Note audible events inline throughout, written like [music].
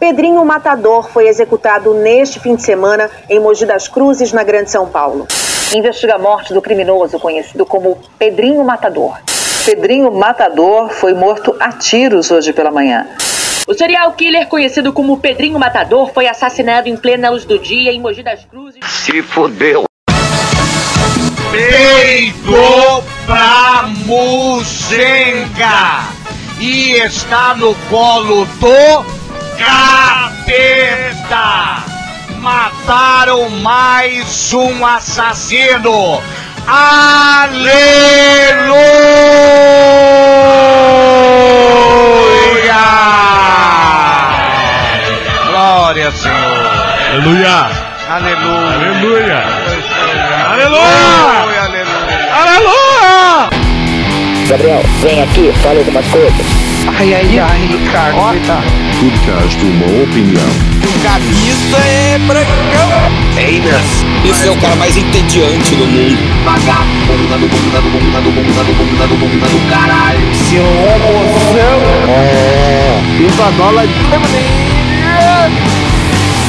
Pedrinho Matador foi executado neste fim de semana em Mogi das Cruzes, na Grande São Paulo. Investiga a morte do criminoso conhecido como Pedrinho Matador. Pedrinho Matador foi morto a tiros hoje pela manhã. O serial killer conhecido como Pedrinho Matador foi assassinado em plena luz do dia em Mogi das Cruzes. Se fodeu. Peito pra Muzenga e está no colo do capeta. Mataram mais um assassino. Aleluia! Glória, Senhor. Aleluia! Aleluia. Aleluia! Aleluia! Aleluia! Aleluia! Gabriel, vem aqui, fala algumas coisas. Ai, ai, ai, Ricardo, coitado. Podcast Uma Opinião. O Gabista é brancão. Esse é o cara mais entediante do mundo. Vagabunda do bunda do bunda do bunda do bunda do bunda do caralho. Seu emoção. Viva dólar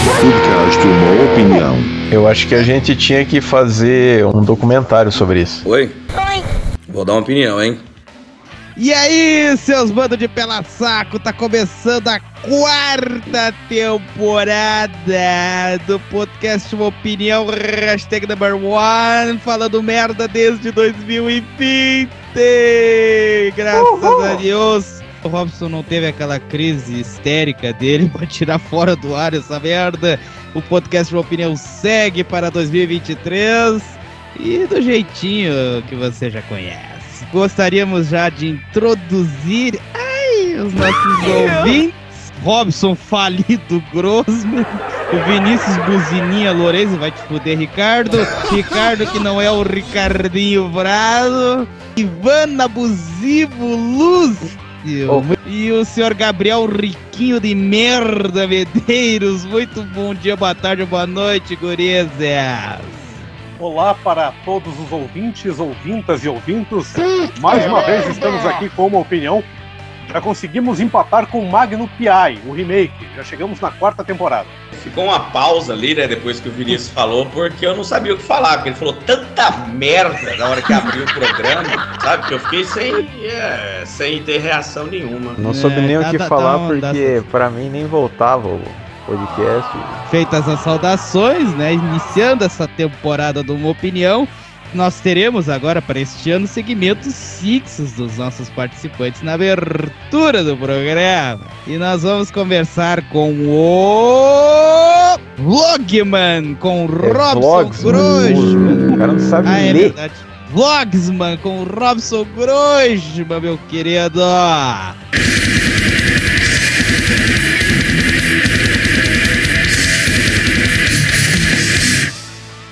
Podcast Uma Opinião. Eu acho que a gente tinha que fazer um documentário sobre isso. Oi? Vou dar uma opinião, hein? E aí, seus bandos de pela saco, tá começando a quarta temporada do podcast Uma Opinião, hashtag number one, falando merda desde 2020, graças a Deus. O Robson não teve aquela crise histérica dele [laughs] pra tirar fora do ar essa merda. O podcast Uma Opinião segue para 2023 e do jeitinho que você já conhece gostaríamos já de introduzir ai, os nossos ouvintes. Robson Falido Grossman, o Vinícius Buzininha Lourenço, vai te fuder, Ricardo. Ricardo, que não é o Ricardinho Brado. Ivana Abusivo Lúcio. E o senhor Gabriel Riquinho de Merda Medeiros. Muito bom dia, boa tarde, boa noite, gurias. Olá para todos os ouvintes, ouvintas e ouvintos. Mais uma vez estamos aqui com uma opinião. Já conseguimos empatar com Magno P.I., o remake. Já chegamos na quarta temporada. Ficou uma pausa ali, né, depois que o Vinícius falou, porque eu não sabia o que falar, porque ele falou tanta merda na hora que abriu o programa, sabe? Que eu fiquei sem, é, sem ter reação nenhuma. Não soube É, nem o dá- que dá- falar, porque pra mim nem voltava o podcast. Feitas as saudações, né? Iniciando essa temporada do Uma Opinião, nós teremos agora para este ano segmentos fixos dos nossos participantes na abertura do programa. E nós vamos conversar com o Vlogman, com o Robson vlogs, Grossman. O cara não sabe Ah, é ler. verdade. Vlogsman com o Robson Grossman, meu querido.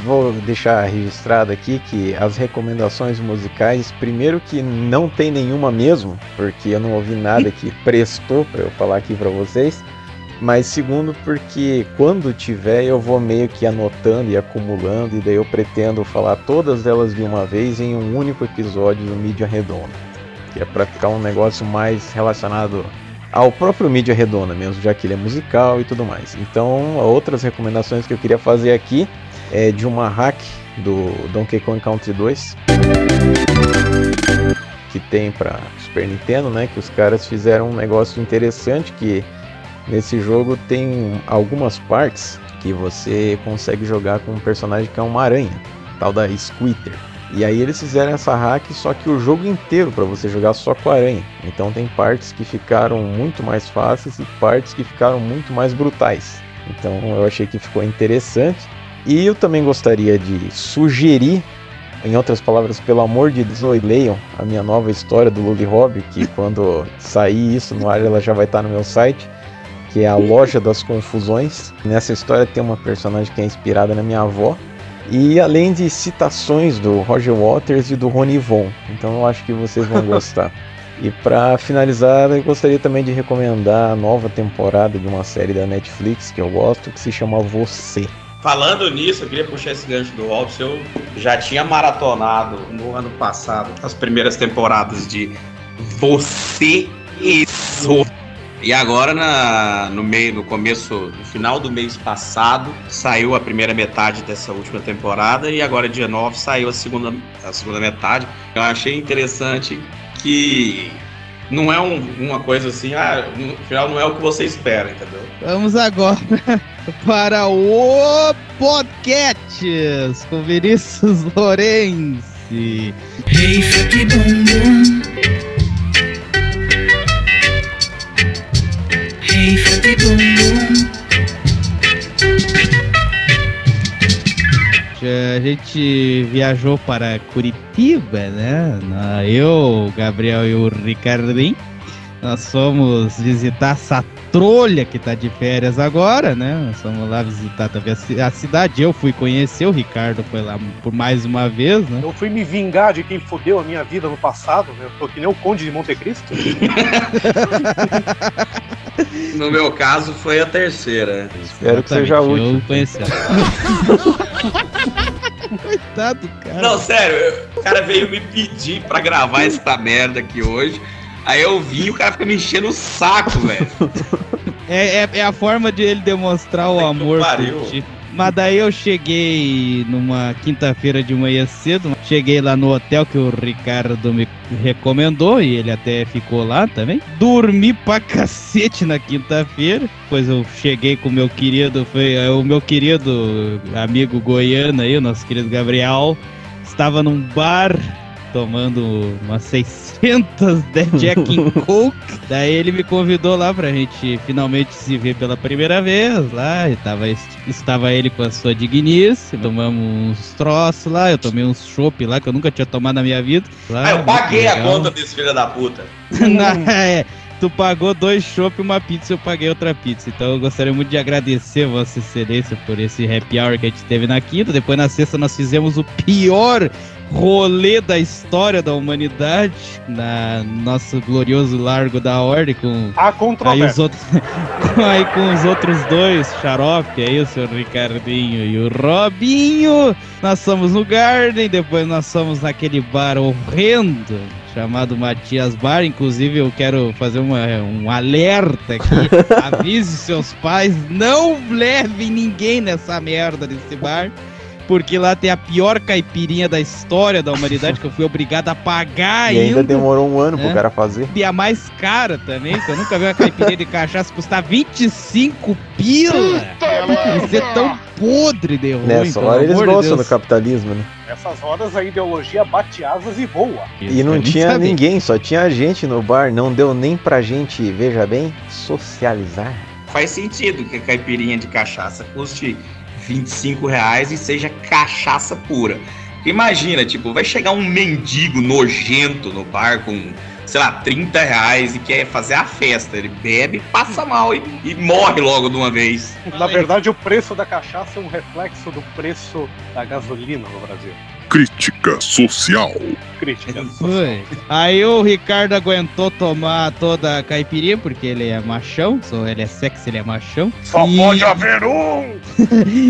Vou deixar registrado aqui que as recomendações musicais, primeiro que não tem nenhuma mesmo, porque eu não ouvi nada que prestou para eu falar aqui para vocês. Mas segundo porque quando tiver eu vou meio que anotando e acumulando e daí eu pretendo falar todas elas de uma vez em um único episódio do Mídia Redonda, que é para ficar um negócio mais relacionado ao próprio Mídia Redonda mesmo, já que ele é musical e tudo mais. Então, outras recomendações que eu queria fazer aqui é de uma hack do Donkey Kong Country 2 que tem para Super Nintendo, né? Que os caras fizeram um negócio interessante que nesse jogo tem algumas partes que você consegue jogar com um personagem que é uma aranha, tal da Squitter. E aí eles fizeram essa hack só que o jogo inteiro para você jogar só com a aranha. Então tem partes que ficaram muito mais fáceis e partes que ficaram muito mais brutais. Então eu achei que ficou interessante. E eu também gostaria de sugerir, em outras palavras, pelo amor de Deus, leiam a minha nova história do Lully Hobby, que [laughs] quando sair isso no ar ela já vai estar no meu site, que é a Loja das Confusões. Nessa história tem uma personagem que é inspirada na minha avó. E além de citações do Roger Waters e do Rony Von. Então eu acho que vocês vão [laughs] gostar. E para finalizar, eu gostaria também de recomendar a nova temporada de uma série da Netflix que eu gosto, que se chama Você. Falando nisso, eu queria puxar esse gancho do Robson. Eu já tinha maratonado no ano passado as primeiras temporadas de Você Isso. E agora, na, no meio, no começo, no final do mês passado, saiu a primeira metade dessa última temporada e agora, dia 9, saiu a segunda, a segunda metade. Eu achei interessante que não é um- uma coisa assim, ah, no final não é o que você espera, entendeu? Vamos agora [laughs] para o podcast com Vinícius. Hey, Fati A gente viajou para Curitiba, né? Eu, o Gabriel e o Ricardinho. Nós fomos visitar essa trolha que tá de férias agora, né? Nós fomos lá visitar também a cidade. Eu fui conhecer, o Ricardo foi lá por mais uma vez, né? Eu fui me vingar de quem fodeu a minha vida no passado. né? Eu tô que nem o Conde de Monte Cristo. [laughs] No meu caso, foi a terceira. Espero que seja Exatamente, útil. Eu conheci. [laughs] Coitado, cara. Não, sério, o cara veio me pedir pra gravar essa merda aqui hoje. Aí eu vim e o cara fica me enchendo o saco, velho. É, é, é a forma de ele demonstrar o amor pariu. por ti. Mas daí eu cheguei numa quinta-feira de manhã cedo, cheguei lá no hotel que o Ricardo me recomendou e ele até ficou lá também. Dormi pra cacete na quinta-feira, pois eu cheguei com o meu querido, foi é, o meu querido amigo goiano aí, o nosso querido Gabriel, estava num bar tomando umas 600 de Jack and [laughs] Coke. Daí ele me convidou lá pra gente finalmente se ver pela primeira vez lá. E tava, estava ele com a sua dignice. Tomamos uns troços lá. Eu tomei uns chopp lá que eu nunca tinha tomado na minha vida. Lá, Ah, eu paguei a conta desse filho da puta. [laughs] Na- é, tu pagou dois chopp e uma pizza, eu paguei outra pizza. Então eu gostaria muito de agradecer Vossa Excelência por esse happy hour que a gente teve na quinta. Depois na sexta nós fizemos o pior rolê da história da humanidade na nosso glorioso Largo da Ordem com Há aí os outros [laughs] aí com os outros dois xarope aí o seu Ricardinho e o Robinho. Nós fomos no Garden depois nós fomos naquele bar horrendo chamado Matias Bar. Inclusive eu quero fazer uma, um alerta aqui. [laughs] Avise seus pais não levem ninguém nessa merda desse bar porque lá tem a pior caipirinha da história da humanidade que eu fui obrigado a pagar E ainda ainda demorou um ano pro É. cara fazer. e a mais cara também, que eu nunca vi uma caipirinha de cachaça custar 25 pila. E ser tão podre de ruim, Nessa hora eles de gostam do capitalismo, né? Nessas horas a ideologia bate asas e voa. E não tinha ninguém, só tinha gente no bar. Não deu nem pra gente, veja bem, socializar. Faz sentido que a caipirinha de cachaça custe 25 reais e seja cachaça pura. Imagina, tipo, vai chegar um mendigo nojento no bar com, sei lá, 30 reais e quer fazer a festa. Ele bebe, passa mal e, e morre logo de uma vez. Na verdade, o preço da cachaça é um reflexo do preço da gasolina no Brasil. Crítica social. Crítica. Foi. Aí o Ricardo aguentou tomar toda a caipirinha, porque ele é machão, só ele é sexy, ele é machão. Só E- pode [laughs] haver um!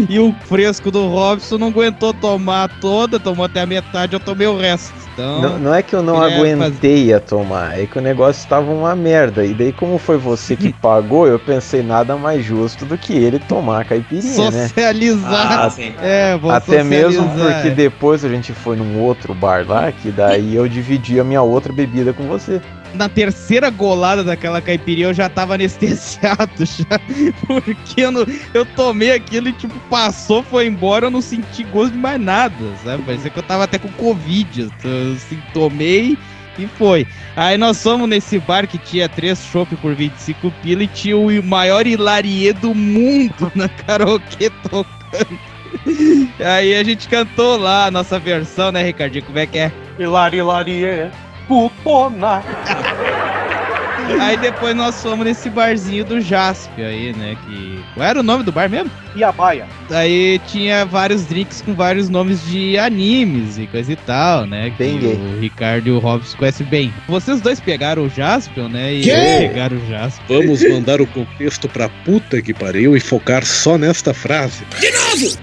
E o fresco do Robson não aguentou tomar toda, tomou até a metade, eu tomei o resto. Então, Não, não é que eu não ele é aguentei a tomar, é que o negócio estava uma merda. E daí, como foi você que [laughs] pagou, eu pensei nada mais justo do que ele tomar a caipirinha, né? socializar. Ah, sim. É, vou Até mesmo socializar. porque depois a gente foi num outro bar lá, que daí eu dividi a minha outra bebida com você. Na terceira golada daquela caipirinha eu já tava anestesiado [laughs] já. Porque eu, não- eu tomei aquilo e tipo, passou, foi embora, eu não senti gosto de mais nada, sabe? Parecia que eu tava até com Covid. Eu, assim, tomei e foi. Aí nós fomos nesse bar que tinha três chopp por 25 pila e tinha o maior hilarie do mundo na karaokê tocando. Aí a gente cantou lá a nossa versão, né, Ricardinho? Como é que é? Hilari, hilari, é putona. Aí depois nós fomos nesse barzinho do Jaspio aí, né? Que. Qual era o nome do bar mesmo? E a baia. Aí tinha vários drinks com vários nomes de animes e coisa e tal, né? Bem que gay. o Ricardo e o Robson conhecem bem. Vocês dois pegaram o Jaspion, né? E Quê? pegaram o Jaspion. Vamos mandar o contexto pra puta que pariu e focar só nesta frase.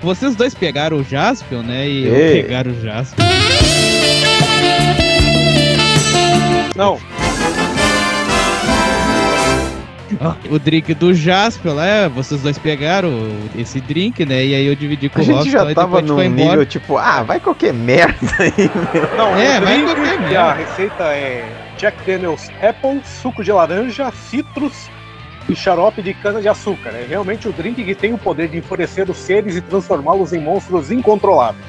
Vocês dois pegaram o Jaspion, né? E eu Ei. pegaram o Jaspion. Não. o drink do Jasper lá, é, vocês dois pegaram esse drink, né? E aí eu dividi com A o gente já tava depois a gente num foi embora. nível tipo, ah, vai qualquer merda aí, meu. Não, É, o vai qualquer merda. a receita é Jack Daniels Apple, suco de laranja, citrus e xarope de cana-de-açúcar. É realmente o drink que tem o poder de enfurecer os seres e transformá-los em monstros incontroláveis.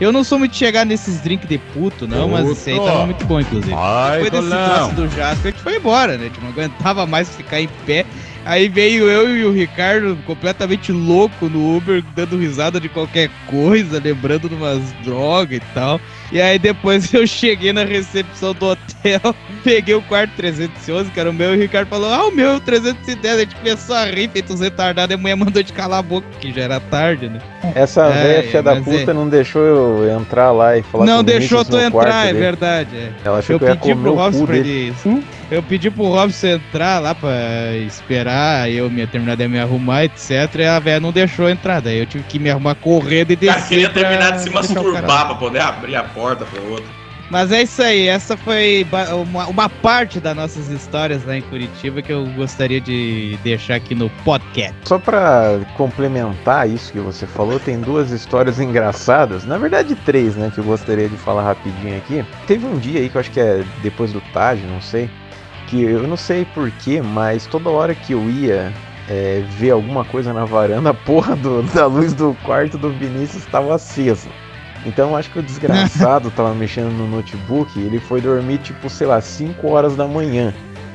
Eu não sou muito chegar nesses drinks de puto, não, mas esse aí tava muito bom, inclusive. Vai, Depois desse troço do Jasper, a gente foi embora, né? A gente não aguentava mais ficar em pé. Aí veio eu e o Ricardo completamente louco no Uber, dando risada de qualquer coisa, lembrando de umas drogas e tal. E aí depois [laughs] eu cheguei na recepção do hotel, [laughs] peguei o quarto 311, que era o meu, e o Ricardo falou, ah, o meu 310. A gente começou a rir, feito uns retardados, e a mulher mandou de calar a boca, que já era tarde, né? Essa É, velha filha da puta é. não deixou eu entrar lá e falar não com o deixou tu entrar, é verdade. é. Ela achou Eu que eu ia pedi comer pro o Robson cu dele. ele. Eu pedi pro Robson entrar lá pra esperar eu me terminar de me arrumar, etc. E a velha não deixou entrar. Daí eu tive que me arrumar correndo e O cara descer. queria pra terminar de se masturbar pra poder abrir a porta pro outro. Mas é isso aí, essa foi uma, uma parte das nossas histórias lá em Curitiba que eu gostaria de deixar aqui no podcast. Só pra complementar isso que você falou, tem duas histórias engraçadas. Na verdade, três, né? Que eu gostaria de falar rapidinho aqui. Teve um dia aí que eu acho que é depois do Taj, não sei. Que eu não sei porquê, mas toda hora que eu ia é, ver alguma coisa na varanda, a porra do- da luz do quarto do Vinícius estava acesa. Então acho que o desgraçado tava mexendo no notebook ele foi dormir, tipo, sei lá, 5 horas da manhã.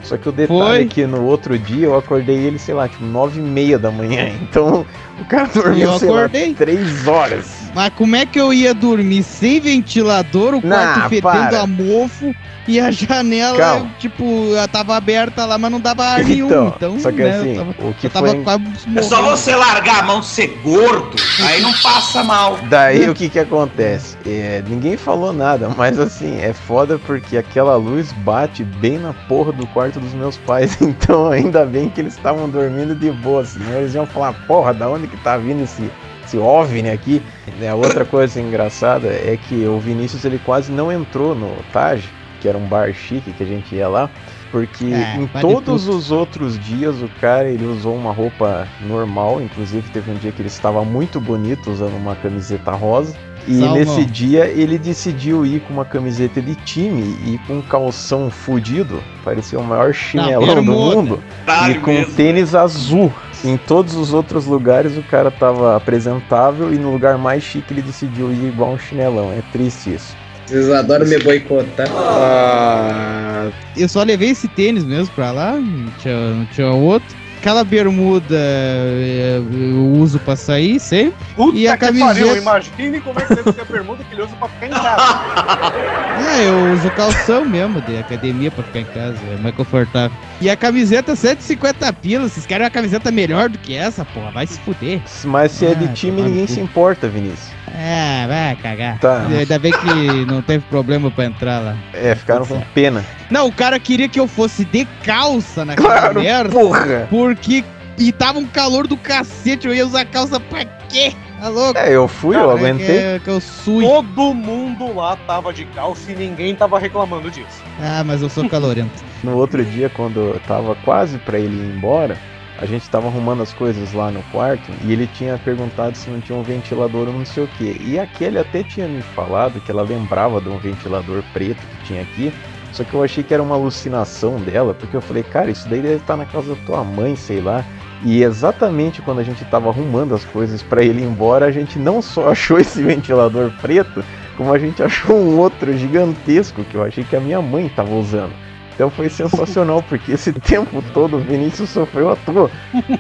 Só que o detalhe Foi? é que no outro dia eu acordei ele, sei lá, tipo, 9 e meia da manhã. [laughs] Então o cara dormiu, Eu sei acordei. lá, 3 horas. Mas como é que eu ia dormir sem ventilador, o quarto Nah, fedendo para. a mofo e a [laughs] janela, Calma. tipo, ela tava aberta lá, mas não dava ar [laughs] nenhum. Então, Então, só que né, assim, tava, o que eu tava foi- quase É só você largar a mão de ser gordo, aí não passa mal. Daí o que que acontece? É, ninguém falou nada, mas assim, é foda porque aquela luz bate bem na porra do quarto dos meus pais. [laughs] Então ainda bem que eles estavam dormindo de boa, senão eles iam falar, porra, da onde que tá vindo esse, esse OVNI aqui? É, A outra coisa engraçada é que o Vinícius ele quase não entrou no Taj, que era um bar chique que a gente ia lá. Porque É, em todos os outros dias o cara ele usou uma roupa normal, inclusive teve um dia que ele estava muito bonito usando uma camiseta rosa. E Salmão. nesse dia ele decidiu ir com uma camiseta de time e com um calção fudido, parecia o maior chinelão do mundo, e com mesmo. tênis azul. Em todos os outros lugares o cara tava apresentável e no lugar mais chique ele decidiu ir igual um chinelão. É triste isso. Vocês adoram me boicotar. Ah, Eu só levei esse tênis mesmo pra lá, não tinha, não tinha outro. Aquela bermuda é, eu uso pra sair sempre. Puta E a que camiseta- pariu, imagine como é que deve ser a bermuda que ele usa pra ficar em casa. [laughs] É, eu uso calção mesmo de academia pra ficar em casa, é mais confortável. E a camiseta 150 pilas, vocês querem uma camiseta melhor do que essa, porra? Vai se fuder. mas se é de Ah, time ninguém se importa, Vinícius. É, vai cagar. Tá. Ainda bem que não teve problema pra entrar lá. É, ficaram com pena. Não, o cara queria que eu fosse de calça naquela Claro, merda. porra! Porque. E tava um calor do cacete, eu ia usar calça pra quê? Tá louco? É, eu fui, eu Cara, aguentei. Que, é- que eu sui. Todo mundo lá tava de calça e ninguém tava reclamando disso. Ah, mas eu sou calorento. [laughs] No outro dia, quando eu tava quase pra ele ir embora, a gente tava arrumando as coisas lá no quarto e ele tinha perguntado se não tinha um ventilador ou não sei o que. E aquele até tinha me falado que ela lembrava de um ventilador preto que tinha aqui. Só que eu achei que era uma alucinação dela, porque eu falei, cara, isso daí deve estar na casa da tua mãe, sei lá. E exatamente quando a gente tava arrumando as coisas pra ele ir embora, a gente não só [laughs] achou esse ventilador preto, como a gente achou um outro gigantesco que eu achei que a minha mãe tava usando. Então foi sensacional, porque esse [laughs] tempo todo o Vinícius sofreu à toa.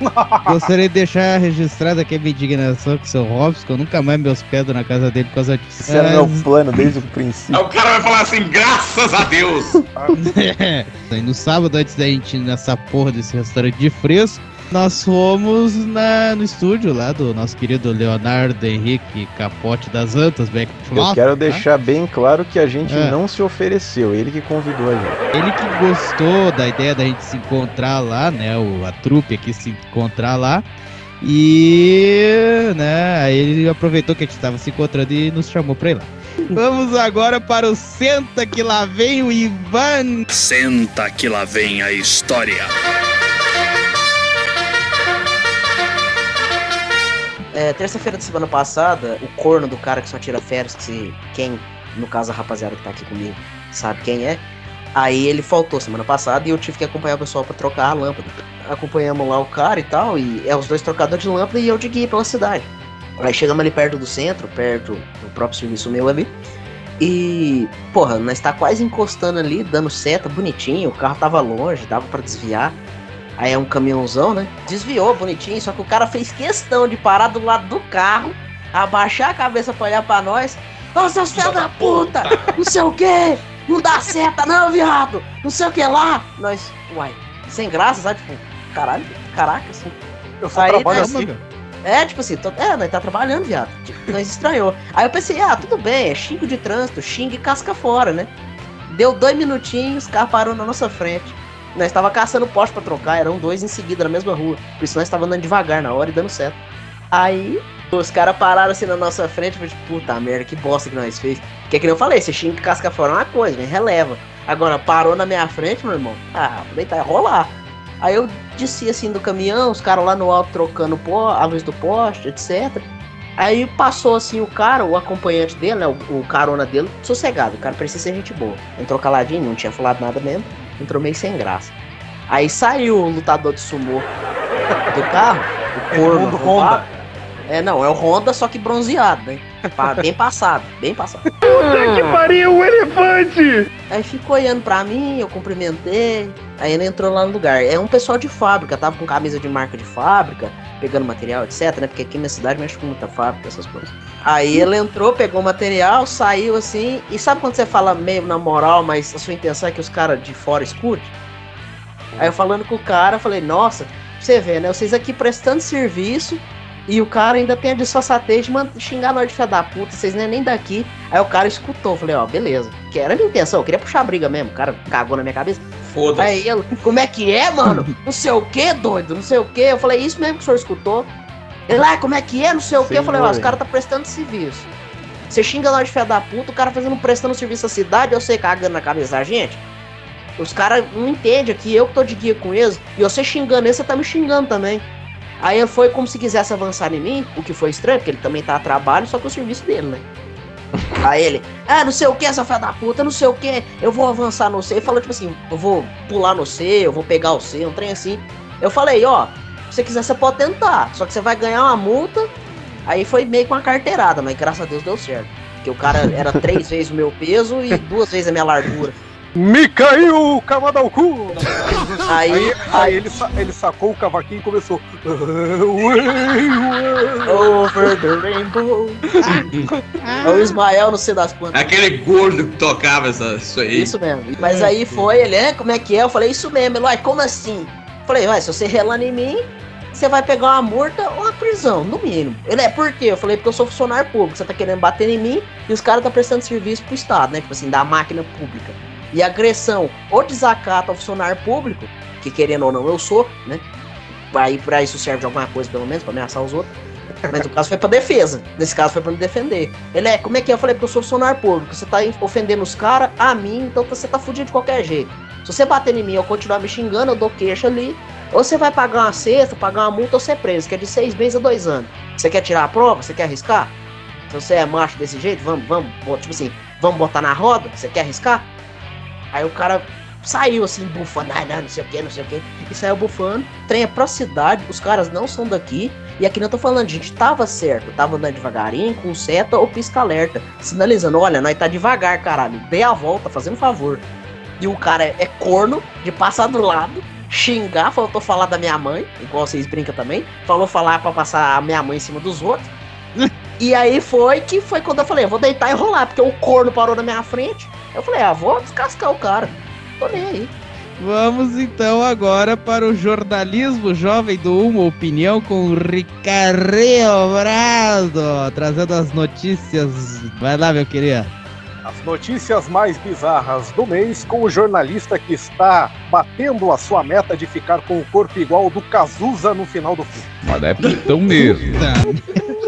[laughs] Gostaria de deixar registrada aqui a minha indignação com o seu Robson, que eu nunca mais me hospedo na casa dele por causa disso. Esse era meu plano desde o princípio. Aí o cara vai falar assim, graças a Deus. [laughs] Aí no sábado, antes da gente ir nessa porra desse restaurante de fresco, nós fomos na, no estúdio lá do nosso querido Leonardo Henrique Capote das Antas, Beck Eu quero deixar bem claro que a gente É. não se ofereceu, ele que convidou a gente. Ele que gostou da ideia da gente se encontrar lá, né? O, a trupe aqui se encontrar lá. E, né, aí ele aproveitou que a gente estava se encontrando e nos chamou pra ir lá. Vamos agora para o Senta que lá vem o Ivan. Senta que lá vem a história. É, terça-feira da semana passada, o corno do cara que só tira férias, que se, quem, no caso a rapaziada que tá aqui comigo, sabe quem é. Aí ele faltou semana passada e eu tive que acompanhar o pessoal pra trocar a lâmpada. Acompanhamos lá o cara e tal, e é os dois trocadores de lâmpada e eu de guia pela cidade. Aí chegamos ali perto do centro, perto do próprio serviço meu ali. E, porra, nós tá quase encostando ali, dando seta, bonitinho, o carro tava longe, dava pra desviar. Aí é um caminhãozão, né? Desviou bonitinho, só que o cara fez questão de parar do lado do carro, abaixar a cabeça pra olhar pra nós. Ô, seus filhos da puta! Não sei o quê! Não dá seta não, viado! Não sei o que lá! Nós, uai, sem graça, sabe? Tipo, caralho, caraca, assim. Eu só trabalho nós- assim. É, tipo assim, tô- é, nós tá trabalhando, viado. Tipo, nós estranhou. Aí eu pensei, ah, tudo bem, é xingo de trânsito, xinga e casca fora, né? Deu dois minutinhos, os carros pararam na nossa frente. Nós tava caçando poste pra trocar, eram dois em seguida na mesma rua. Por isso nós tava andando devagar na hora e dando certo. Aí os caras pararam assim na nossa frente, falei, puta merda, que bosta que nós fez. Que é que eu falei, você xinga casca fora uma coisa, né? Releva. Agora parou na minha frente, meu irmão. Ah, falei, tá, rolar. Aí eu desci assim do caminhão, os caras lá no alto trocando a luz do poste, etc. Aí passou assim o cara, o acompanhante dele, né, o, o carona dele, sossegado. O cara parecia ser gente boa. Entrou caladinho, não tinha falado nada mesmo. Entrou meio sem graça. Aí saiu o lutador de sumô do carro, o corno Edmundo arrombado. É, não, é o Honda, só que bronzeado, né? [laughs] Bem passado, bem passado. Puta que pariu, o elefante! Aí ficou olhando pra mim, eu cumprimentei. Aí ele entrou lá no lugar. É um pessoal de fábrica, tava com camisa de marca de fábrica, pegando material, etc, né? Porque aqui na cidade mexe com muita fábrica, essas coisas. Aí ele entrou, pegou o material, saiu assim. E sabe quando você fala meio na moral, mas a sua intenção é que os caras de fora escutem? Aí eu falando com o cara, falei, nossa, você vê, né? Vocês aqui prestando serviço. E o cara ainda tem a disfarçatez de man- xingar nós de filha da puta, vocês não é nem daqui. Aí o cara escutou, falei, ó, beleza. Que era a minha intenção, eu queria puxar a briga mesmo. O cara cagou na minha cabeça. Foda-se. Aí ele, como é que é, mano? Não sei o que, doido, não sei o que. Eu falei, isso mesmo que o senhor escutou. Ele, ah, como é que é, não sei o que. Eu falei, ó, os caras tá prestando serviço. Você xinga nós de filha da puta, o cara fazendo prestando serviço à cidade, eu sei cagando na cabeça da gente. Os caras não entendem aqui, eu que tô de guia com eles, e você xingando eles, você tá me xingando também. Aí foi como se quisesse avançar em mim, o que foi estranho, porque ele também tá a trabalho, só que o serviço dele, né? Aí ele, ah, não sei o que, essa filha da puta, não sei o que, eu vou avançar no C. Ele falou tipo assim, eu vou pular no C, eu vou pegar o C, um trem assim. Eu falei, ó, se você quiser, você pode tentar, só que você vai ganhar uma multa. Aí foi meio com uma carteirada, mas graças a Deus deu certo. Porque o cara era três [laughs] vezes o meu peso e duas vezes a minha largura. Me caiu, ao cu! Aí- aí, aí ele, ele sacou o cavaquinho e começou. Over the rainbow. É o Ismael, não sei das quantas. Aquele gordo que tocava essa, isso aí. Isso mesmo. Mas aí foi, ele, é, como é que é? Eu falei, isso mesmo. Ele, uai, como assim? Eu falei, uai, se você relar em mim, você vai pegar uma multa ou uma prisão, no mínimo. Ele, é, por quê? Eu falei, porque eu sou funcionário público, você tá querendo bater em mim e os caras tá prestando serviço pro Estado, né? Tipo assim, da máquina pública. E agressão ou desacato ao funcionário público, que querendo ou não eu sou, né? Aí pra isso serve de alguma coisa, pelo menos, pra ameaçar os outros. Mas no caso foi pra defesa. Nesse caso foi pra me defender. Ele é, como é que é? Eu falei, porque eu sou funcionário público. Você tá ofendendo os caras, a mim, então você tá fudido de qualquer jeito. Se você bater em mim eu continuar me xingando, eu dou queixa ali. Ou você vai pagar uma cesta, pagar uma multa ou ser preso, que é de seis meses a dois anos. Você quer tirar a prova? Você quer arriscar? Se você é macho desse jeito, vamos, vamos, tipo assim, vamos botar na roda? Você quer arriscar? Aí o cara saiu assim, bufando, ah, não, não sei o que, não sei o que, e saiu bufando. Trem é pra cidade, os caras não são daqui. E aqui não tô falando, gente tava certo, tava andando devagarinho, com seta ou pisca-alerta, sinalizando, olha, nós tá devagar, caralho, dê a volta, fazendo favor. E o cara é, é corno de passar do lado, xingar, faltou falar da minha mãe, igual vocês brincam também, falou falar pra passar a minha mãe em cima dos outros. [laughs] e aí foi que foi quando eu falei, vou deitar e rolar, porque o corno parou na minha frente. Eu falei, ah, vou descascar o cara. Tô nem aí. Vamos então agora para o jornalismo jovem do Uma Opinião com o Ricardo Brado, trazendo as notícias. Vai lá, meu querido. As notícias mais bizarras do mês com o jornalista que está batendo a sua meta de ficar com o corpo igual ao do Cazuza no final do filme. Mas é putão mesmo. [laughs]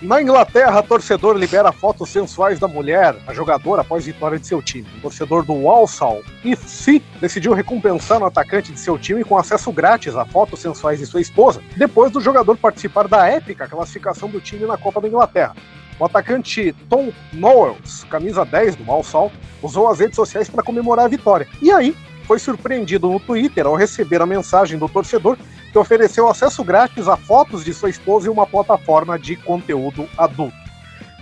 Na Inglaterra, torcedor libera fotos sensuais da mulher, a jogadora, após vitória de seu time. O torcedor do Walsall FC decidiu recompensar o atacante de seu time com acesso grátis a fotos sensuais de sua esposa, depois do jogador participar da épica classificação do time na Copa da Inglaterra. O atacante Tom Knowles, camisa 10 do Walsall, usou as redes sociais para comemorar a vitória. E aí, foi surpreendido no Twitter ao receber a mensagem do torcedor ofereceu acesso grátis a fotos de sua esposa em uma plataforma de conteúdo adulto.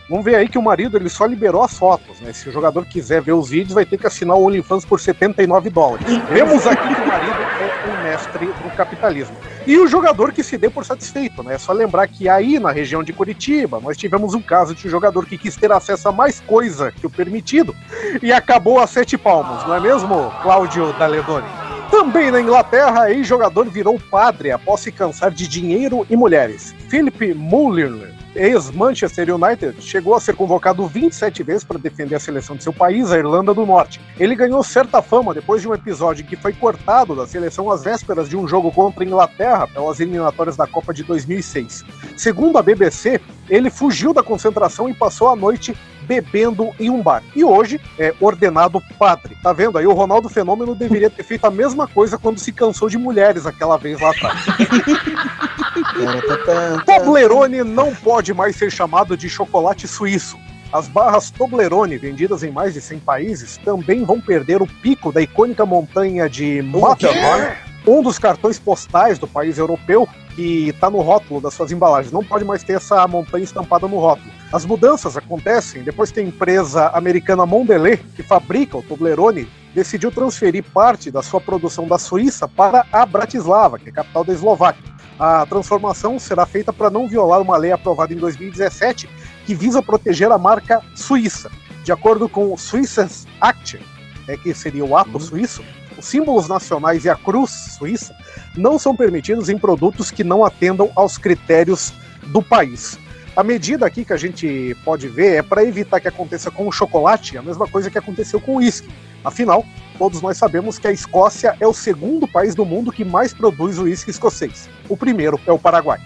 Vamos ver aí que o marido ele só liberou as fotos, né? Se o jogador quiser ver os vídeos, vai ter que assinar o OnlyFans por 79 dólares. Vemos aqui que o marido é um mestre do capitalismo. E o jogador que se dê por satisfeito, né? É só lembrar que aí na região de Curitiba, nós tivemos um caso de um jogador que quis ter acesso a mais coisa que o permitido e acabou a sete palmos, não é mesmo, Cláudio Daledoni? Também na Inglaterra, ex-jogador virou padre após se cansar de dinheiro e mulheres. Philip Muller, ex-Manchester United, chegou a ser convocado 27 vezes para defender a seleção de seu país, a Irlanda do Norte. Ele ganhou certa fama depois de um episódio que foi cortado da seleção às vésperas de um jogo contra a Inglaterra pelas eliminatórias da Copa de 2006. Segundo a BBC, ele fugiu da concentração e passou a noite bebendo em um bar. E hoje é ordenado padre. Tá vendo aí? O Ronaldo Fenômeno deveria ter feito a mesma coisa quando se cansou de mulheres aquela vez lá atrás. [laughs] Toblerone não pode mais ser chamado de chocolate suíço. As barras Toblerone, vendidas em mais de 100 países, também vão perder o pico da icônica montanha de Matterhorn, um dos cartões postais do país europeu que está no rótulo das suas embalagens. Não pode mais ter essa montanha estampada no rótulo. As mudanças acontecem depois que a empresa americana Mondelez, que fabrica o Toblerone, decidiu transferir parte da sua produção da Suíça para a Bratislava, que é a capital da Eslováquia. A transformação será feita para não violar uma lei aprovada em 2017 que visa proteger a marca suíça. De acordo com o Swisses Act, é que seria o ato suíço, os símbolos nacionais e a cruz suíça não são permitidos em produtos que não atendam aos critérios do país. A medida aqui que a gente pode ver é para evitar que aconteça com o chocolate a mesma coisa que aconteceu com o uísque. Afinal, todos nós sabemos que a Escócia é o segundo país do mundo que mais produz uísque escocês. O primeiro é o Paraguai.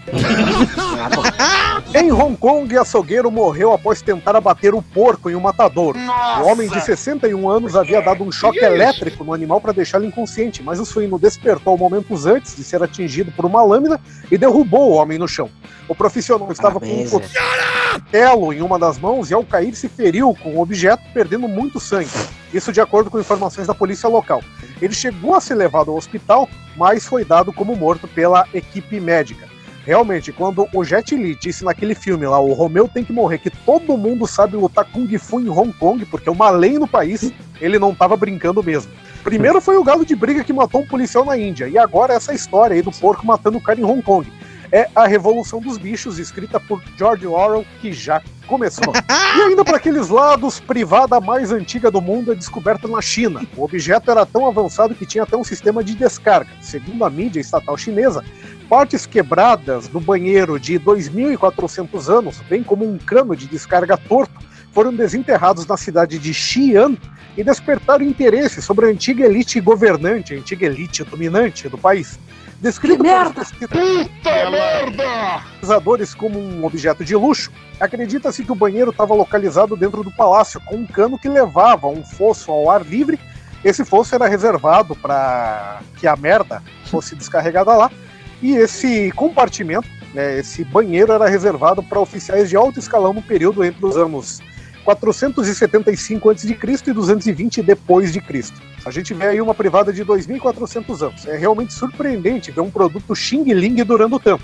em Hong Kong, açougueiro morreu após tentar abater o porco em um matadouro. O homem de 61 anos havia dado um choque elétrico no animal para deixá-lo inconsciente, mas o suíno despertou momentos antes de ser atingido por uma lâmina e derrubou o homem no chão. O profissional estava Parabéns, com um cutelo em uma das mãos e ao cair se feriu com o objeto, perdendo muito sangue. Isso de acordo com informações da polícia local. Ele chegou a ser levado ao hospital, mas foi dado como morto pela equipe médica. Realmente, quando o Jet Li disse naquele filme lá, o Romeu tem que morrer, que todo mundo sabe lutar Kung Fu em Hong Kong, porque é uma lei no país, ele não tava brincando mesmo. Primeiro foi o galo de briga que matou um policial na Índia, e agora essa história aí do porco matando o cara em Hong Kong. É a Revolução dos Bichos, escrita por George Orwell, que já começou. E ainda para aqueles lados, privada mais antiga do mundo é descoberta na China. O objeto era tão avançado que tinha até um sistema de descarga. Segundo a mídia estatal chinesa, partes quebradas do banheiro de 2.400 anos, bem como um cano de descarga torto, foram desenterrados na cidade de Xi'an e despertaram interesse sobre a antiga elite governante, a antiga elite dominante do país. Descrito pelos pesquisadores como um objeto de luxo, acredita-se que o banheiro estava localizado dentro do palácio, com um cano que levava um fosso ao ar livre. Esse fosso era reservado para que a merda fosse descarregada lá. E esse compartimento, né, esse banheiro, era reservado para oficiais de alto escalão no período entre os anos 475 a.C. e 220 depois de Cristo. A gente vê aí uma privada de 2.400 anos. É realmente surpreendente ver um produto Xing Ling durando tanto.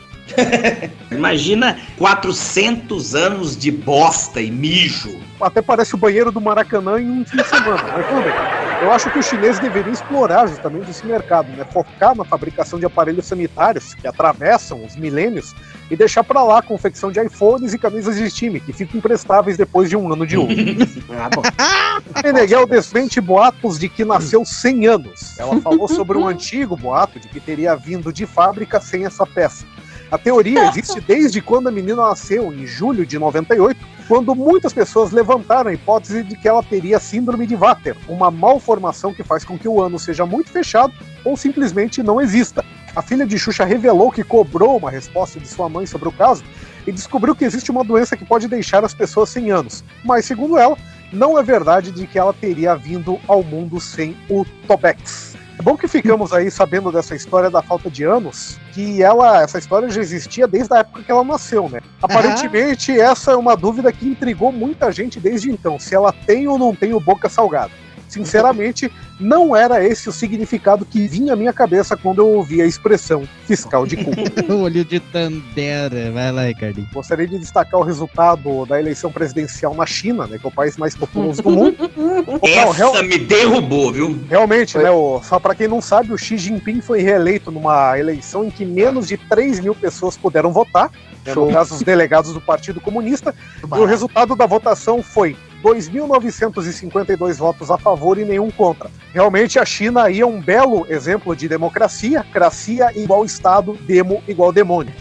[laughs] Imagina 400 anos de bosta e mijo. Até parece o banheiro do Maracanã em um fim de semana. Mas tudo bem. Eu acho que os chineses deveriam explorar justamente esse mercado, né? Focar na fabricação de aparelhos sanitários que atravessam os milênios e deixar para lá a confecção de iPhones e camisas de time, que ficam imprestáveis depois de um ano de uso. [laughs] Meneghel desmente boatos de que nasceu 100 anos. Ela falou sobre um [laughs] antigo boato de que teria vindo de fábrica sem essa peça. A teoria [laughs] existe desde quando a menina nasceu, em julho de 98, quando muitas pessoas levantaram a hipótese de que ela teria síndrome de Vater, uma malformação que faz com que o ano seja muito fechado ou simplesmente não exista. A filha de Xuxa revelou que cobrou uma resposta de sua mãe sobre o caso e descobriu que existe uma doença que pode deixar as pessoas sem anos. Mas, segundo ela, não é verdade de que ela teria vindo ao mundo sem o Tobex. É bom que ficamos aí sabendo dessa história da falta de anos, que ela, essa história já existia desde a época que ela nasceu, né? Aparentemente, essa é uma dúvida que intrigou muita gente desde então, se ela tem ou não tem o boca salgada. Sinceramente, não era esse o significado que vinha à minha cabeça quando eu ouvi a expressão fiscal de cu. [laughs] Olho de Tandera. Vai lá, Ricardinho. Gostaria de destacar o resultado da eleição presidencial na China, né, que é o país mais populoso do mundo. [laughs] Essa Não, real- me derrubou, viu? Realmente, né? O, só para quem não sabe, o Xi Jinping foi reeleito numa eleição em que menos de 3 mil pessoas puderam votar, né, no caso, os delegados do Partido Comunista, e o resultado da votação foi 2.952 votos a favor e nenhum contra. Realmente, a China aí é um belo exemplo de democracia, cracia igual Estado, demo igual demônio.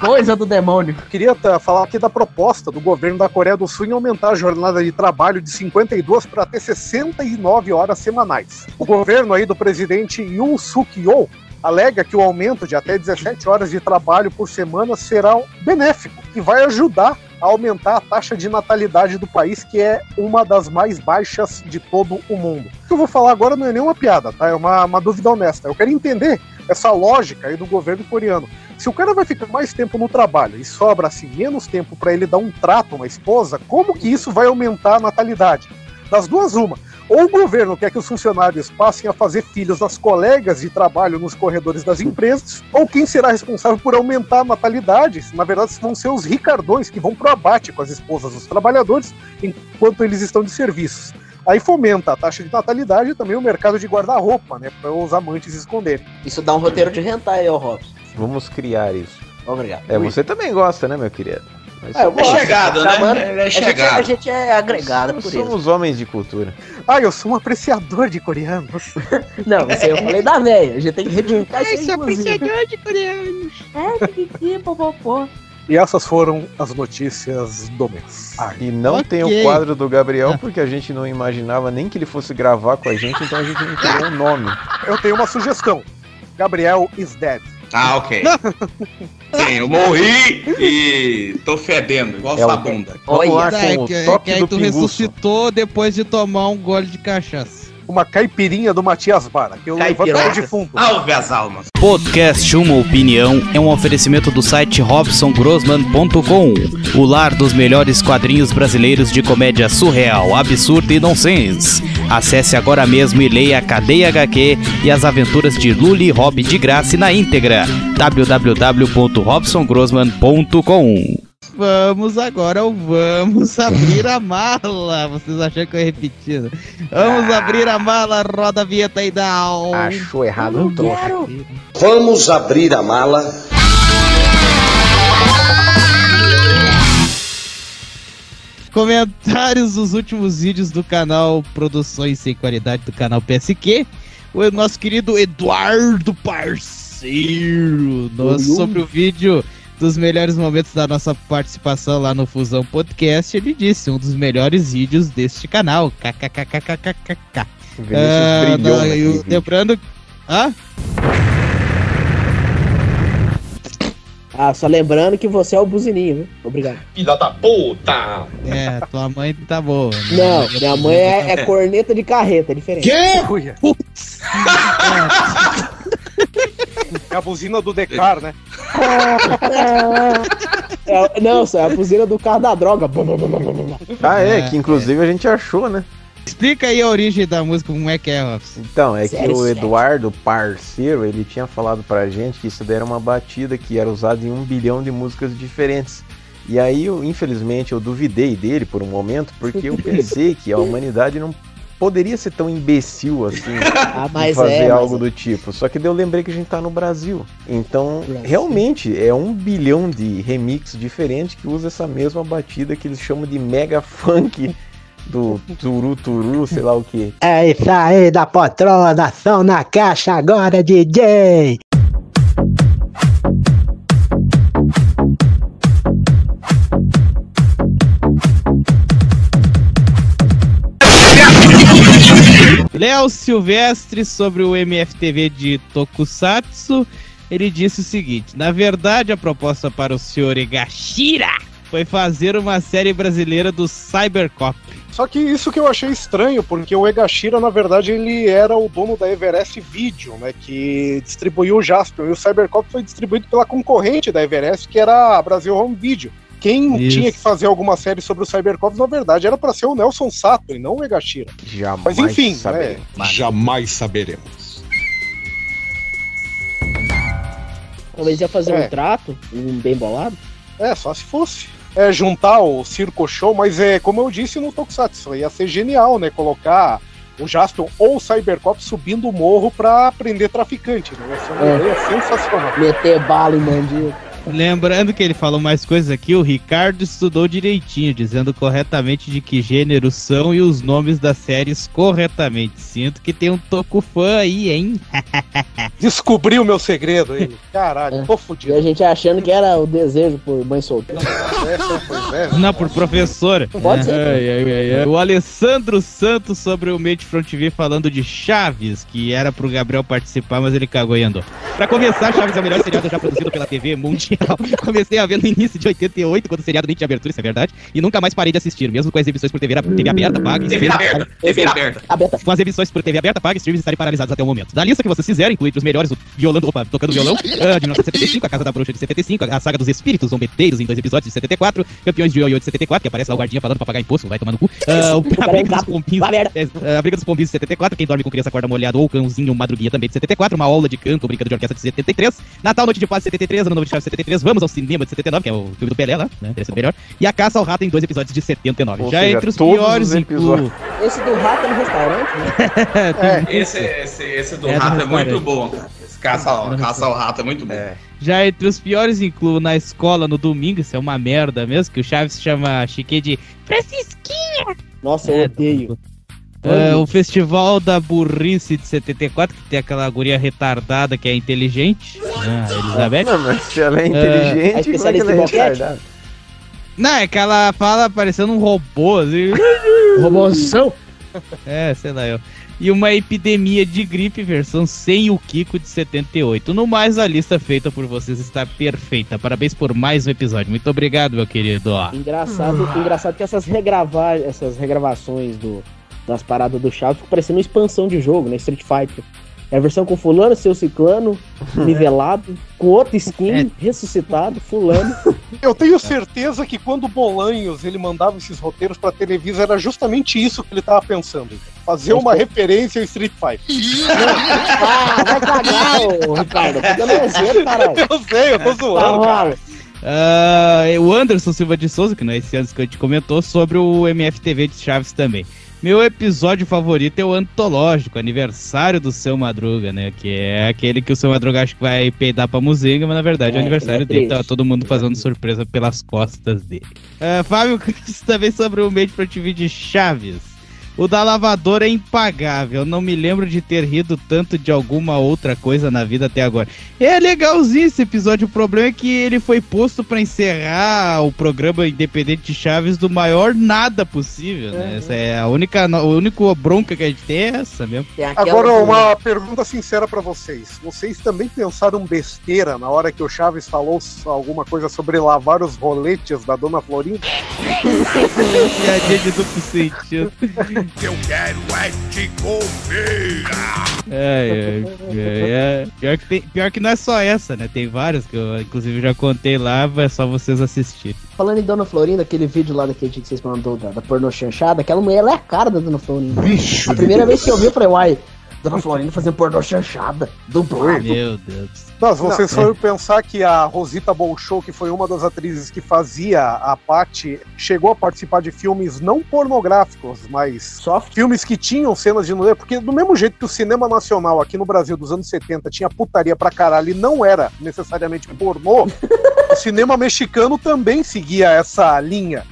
Coisa do demônio. Queria falar aqui da proposta do governo da Coreia do Sul em aumentar a jornada de trabalho de 52 para até 69 horas semanais. O governo aí do presidente Yoon Suk Yeol alega que o aumento de até 17 horas de trabalho por semana será benéfico e vai ajudar a aumentar a taxa de natalidade do país, que é uma das mais baixas de todo o mundo. O que eu vou falar agora não é nenhuma piada, tá? É uma, uma dúvida honesta. Eu quero entender essa lógica aí do governo coreano. Se o cara vai ficar mais tempo no trabalho e sobra assim menos tempo para ele dar um trato uma esposa, como que isso vai aumentar a natalidade? Das duas, uma. Ou o governo quer que os funcionários passem a fazer filhos às colegas de trabalho nos corredores das empresas, ou quem será responsável por aumentar a natalidade? Na verdade, vão ser os ricardões que vão pro abate com as esposas dos trabalhadores enquanto eles estão de serviços. Aí fomenta a taxa de natalidade e também o mercado de guarda-roupa, né? Para os amantes esconderem. Isso dá um roteiro de hentai, ô Robson. Vamos criar isso. Obrigado. É, você também gosta, né, meu querido? Mas É, eu gosto. chegado, né? Chamando- é a, gente, chegado. a gente é agregado Nós por isso. somos homens de cultura. Ah, eu sou um apreciador de coreanos. [laughs] Não, isso aí eu falei da véia. A gente tem que reivindicar isso aí, inclusive. de coreanos. [laughs] É, piqui, popopó. E essas foram as notícias do mês. Ah, E não Ok. tem o quadro do Gabriel porque a gente não imaginava nem que ele fosse gravar com a gente, então a gente não criou um nome. eu tenho uma sugestão. Gabriel is dead. Ah, ok. [laughs] Sim, eu morri e tô fedendo, igual É o- sua bunda. Vamos lá com que, o toque que aí do tu pinguço. ressuscitou depois de tomar um gole de cachaça. Uma caipirinha do Matias Bara, que eu levanto Caipirota. o defunto. Salve as almas. Podcast Uma Opinião é um oferecimento do site robsongrossman.com, o lar dos melhores quadrinhos brasileiros de comédia surreal, absurda e nonsense. Acesse agora mesmo e leia a Cadeia HQ e as aventuras de Luli e Rob de graça e na íntegra. www.robsongrossman.com Vamos agora ao Vamos [laughs] Abrir a Mala. Vocês acharam que eu ia repetir? Vamos abrir a mala, roda a vinheta aí da Achou errado, trouxa. Vamos abrir a mala. Comentários dos últimos vídeos do canal Produções Sem Qualidade do canal PSQ. O nosso querido Eduardo Parceiro. Nosso, sobre o vídeo dos melhores momentos da nossa participação lá no Fusão Podcast. Ele disse: um dos melhores vídeos deste canal. KKKKKKK. Ah, não, naquele eu- lembrando. Hã? Ah, só lembrando que você é o buzininho, viu? Obrigado. Filha da puta! É, tua mãe tá boa. Não, minha mãe é, é [laughs] corneta de carreta, é diferente. Uia. É a buzina do Decar, né? [laughs] É, não, só é a buzina do carro da droga. Ah, é, É, que inclusive a gente achou, né? Explica aí a origem da música, como é que é, Robson. Então, é Sério, que o sério. Eduardo, parceiro, ele tinha falado pra gente que isso daí era uma batida que era usada em um bilhão de músicas diferentes. E aí, eu, infelizmente, eu duvidei dele por um momento, porque eu [laughs] pensei que a humanidade não poderia ser tão imbecil assim [laughs] Ah, mas fazer é. algo mas- do tipo. Só que daí eu lembrei que a gente tá no Brasil. Então, Brasil. realmente, é um bilhão de remix diferentes que usa essa mesma batida que eles chamam de mega funk do turu turu, sei lá o que. É isso aí, da poltrona, da ação na caixa agora, DJ! Léo Silvestre sobre o MFTV de Tokusatsu. Ele disse o seguinte: na verdade, a proposta para o senhor Egashira foi fazer uma série brasileira do Cybercop. Só que isso que eu achei estranho, porque o Egashira, na verdade, ele era o dono da Everest Video, né? Que distribuiu o Jaspion. E o Cybercop foi distribuído pela concorrente da Everest, que era a Brasil Home Video. Quem Isso. tinha que fazer alguma série sobre o Cybercop, na verdade, era para ser o Nelson Sato e não o Egashira. Jamais Mas enfim, saberemos. né? Jamais saberemos. Talvez ia fazer É. um trato, um bem bolado. É, só se fosse. É, juntar o Circo Show, mas é como eu disse no Tokusatsu, ia ser genial, né? Colocar o Jaspion ou o Cybercop subindo o morro pra prender traficante, né? Ia ser uma É. ideia sensacional. Meter bala em mandíbula. Lembrando que ele falou mais coisas aqui, o Ricardo estudou direitinho, dizendo corretamente de que gêneros são e os nomes das séries corretamente. Sinto que tem um toco fã aí, hein? [laughs] Descobriu o meu segredo, ele. Caralho, tô E fudido. a gente achando que era o desejo por mãe solteira. É. Não, por professora. Pode ser. Ai, ai, ai, ai. O Alessandro Santos sobre o Mate Front V falando de Chaves, que era pro Gabriel participar, mas ele cagou e andou. Pra começar, Chaves é o melhor seriado já produzido pela TV mundial. [laughs] Comecei a ver no início de 88, quando o seriado nem tinha abertura, isso é verdade, e nunca mais parei de assistir, mesmo com as exibições por TV, TV aberta, paga e TV aberta, TV aberta. Aberta. com as exibições por TV aberta, paga e streams estarem paralisados até o momento. Da lista que vocês fizeram, inclui entre os melhores o violando, opa, tocando violão, ah, de 1975, A Casa da Bruxa de 75, a Saga dos Espíritos Zombeteiros em dois episódios de 74, Campeões de Ioiô de 74, que aparece lá o guardinha falando pra pagar imposto, vai tomar no cu. O, a, briga dos gato. pombinhos, é, a Briga dos Pombinhos de 74, Quem Dorme com Criança Acorda Molhado ou Cãozinho Madruguinha também de 74, Uma Aula de Canto, Brincadeira de Orquestra de 73, Natal Noite de Paz de 73, Ano Novo de Chaves de 73, Vamos ao Cinema de 79, que é o filme do Pelé lá, né, teria sido melhor, e A Caça ao Rato em dois episódios de 79. Ou Já seja, entre os piores os episódios. Esse do rato no restaurante, né? Tem- Esse, esse, esse do É rato é muito bom, cara. Esse caça, ao- caça ao rato é muito bom. Já entre os piores incluo na escola no domingo, isso é uma merda mesmo, que o Chaves chama Chique de Francisquinha. Nossa, eu É, odeio. É, o Festival da Burrice de 74, que tem aquela guria retardada que é inteligente. Ah, Elizabeth. Não, mas se ela é a inteligente, como é que ela é retardada? Não, é que ela fala parecendo um robô, assim. [laughs] Robôzão. É, sei lá eu. E uma epidemia de gripe versão sem o Kiko de 78. No mais, a lista feita por vocês está perfeita. Parabéns por mais um episódio. Muito obrigado, meu querido. Engraçado, engraçado que essas regravar, essas regravações do, das paradas do Chaves ficam parecendo uma expansão de jogo, né? Street Fighter. É a versão com fulano, seu ciclano, [laughs] nivelado, com outra skin, É. ressuscitado, fulano. [laughs] Eu tenho certeza que quando o Bolanhos ele mandava esses roteiros pra televisão, era justamente isso que ele tava pensando. Fazer uma referência ao Street Fighter. [laughs] ah, vai cagar, ô Ricardo. Exemplo, caralho. Eu sei, eu tô Tá zoando, cara. mal. Ah, o Anderson Silva de Souza, que não é esse ano que a gente comentou, sobre o MFTV de Chaves também. Meu episódio favorito é o antológico, aniversário do seu Madruga, né? Que é aquele que o seu Madruga acha que vai peidar pra muzinga, mas na verdade é, É, o aniversário é dele, tá todo mundo fazendo surpresa pelas costas dele. Ah, Fábio Cris [laughs] também sobre o Made Pro TV de Chaves. O da lavadora é impagável. Não me lembro de ter rido tanto de alguma outra coisa na vida até agora. É legalzinho esse episódio. O problema é que ele foi posto pra encerrar o programa Independente de Chaves do maior nada possível, né? Essa é a única, a única bronca que a gente tem é essa mesmo. Aquela Agora, uma pergunta sincera pra vocês. Vocês também pensaram besteira na hora que o Chaves falou alguma coisa sobre lavar os roletes da Dona Florinda? [laughs] Piadinha de duplo sentido. Eu quero é te comer. É, é, é, é. Pior, que tem- pior que não é só essa, né? Tem várias que eu, inclusive, já contei lá, é só vocês assistirem. Falando em Dona Florinda, aquele vídeo lá daquele dia que vocês mandou da, da pornô chanchada, aquela mulher ela é a cara da Dona Florinda. Bicho. A primeira vez que eu vi, eu falei, uai, Dona Florinda fazendo pornô chanchada, dublado. Meu Deus. Se vocês Não, forem pensar que a Rosita Bolshoi, que foi uma das atrizes que fazia a Patty, chegou a participar de filmes não pornográficos, mas Soft. filmes que tinham cenas de nudez, porque do mesmo jeito que o cinema nacional aqui no Brasil dos anos 70 tinha putaria pra caralho e não era necessariamente pornô, [laughs] o cinema mexicano também seguia essa linha.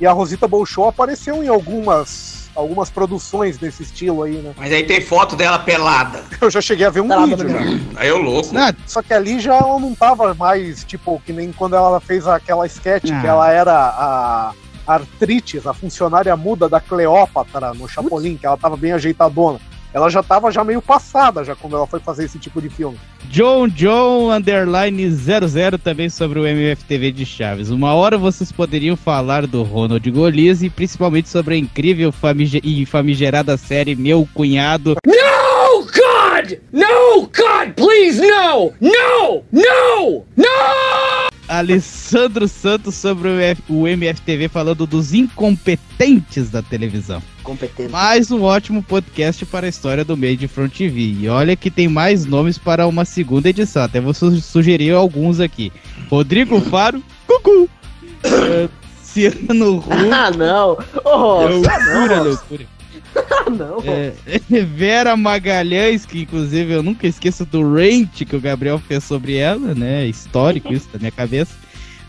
E a Rosita Bolshoi apareceu em algumas algumas produções desse estilo aí, né? Mas aí tem foto dela pelada. Eu já cheguei a ver um Pelada vídeo já. Aí eu louco. Ah, Só que ali já ela não tava mais, tipo, que nem quando ela fez aquela sketch Ah. que ela era a Artrites, a funcionária muda da Cleópatra no Chapolin, que ela tava bem ajeitadona. Ela já tava já meio passada já quando ela foi fazer esse tipo de filme. John John Underline 00 também sobre o MFTV de Chaves. Uma hora vocês poderiam falar do Ronald Golias e principalmente sobre a incrível famige e famigerada série Meu Cunhado. No, God! No, God, please, no! No! No! No! Alessandro Santos sobre o, F- o MFTV falando dos incompetentes da televisão. Competente. Mais um ótimo podcast para a história do Made Front TV. E olha que tem mais nomes para uma segunda edição. Até vou su- sugerir alguns aqui. Rodrigo Faro, Cucu. [coughs] Uh, Ciano Ru. Ah, não! Oh, loucura, loucura. [laughs] Ah, não. É, [laughs] Vera Magalhães, que inclusive eu nunca esqueço do rant que o Gabriel fez sobre ela, né? Histórico isso da minha cabeça.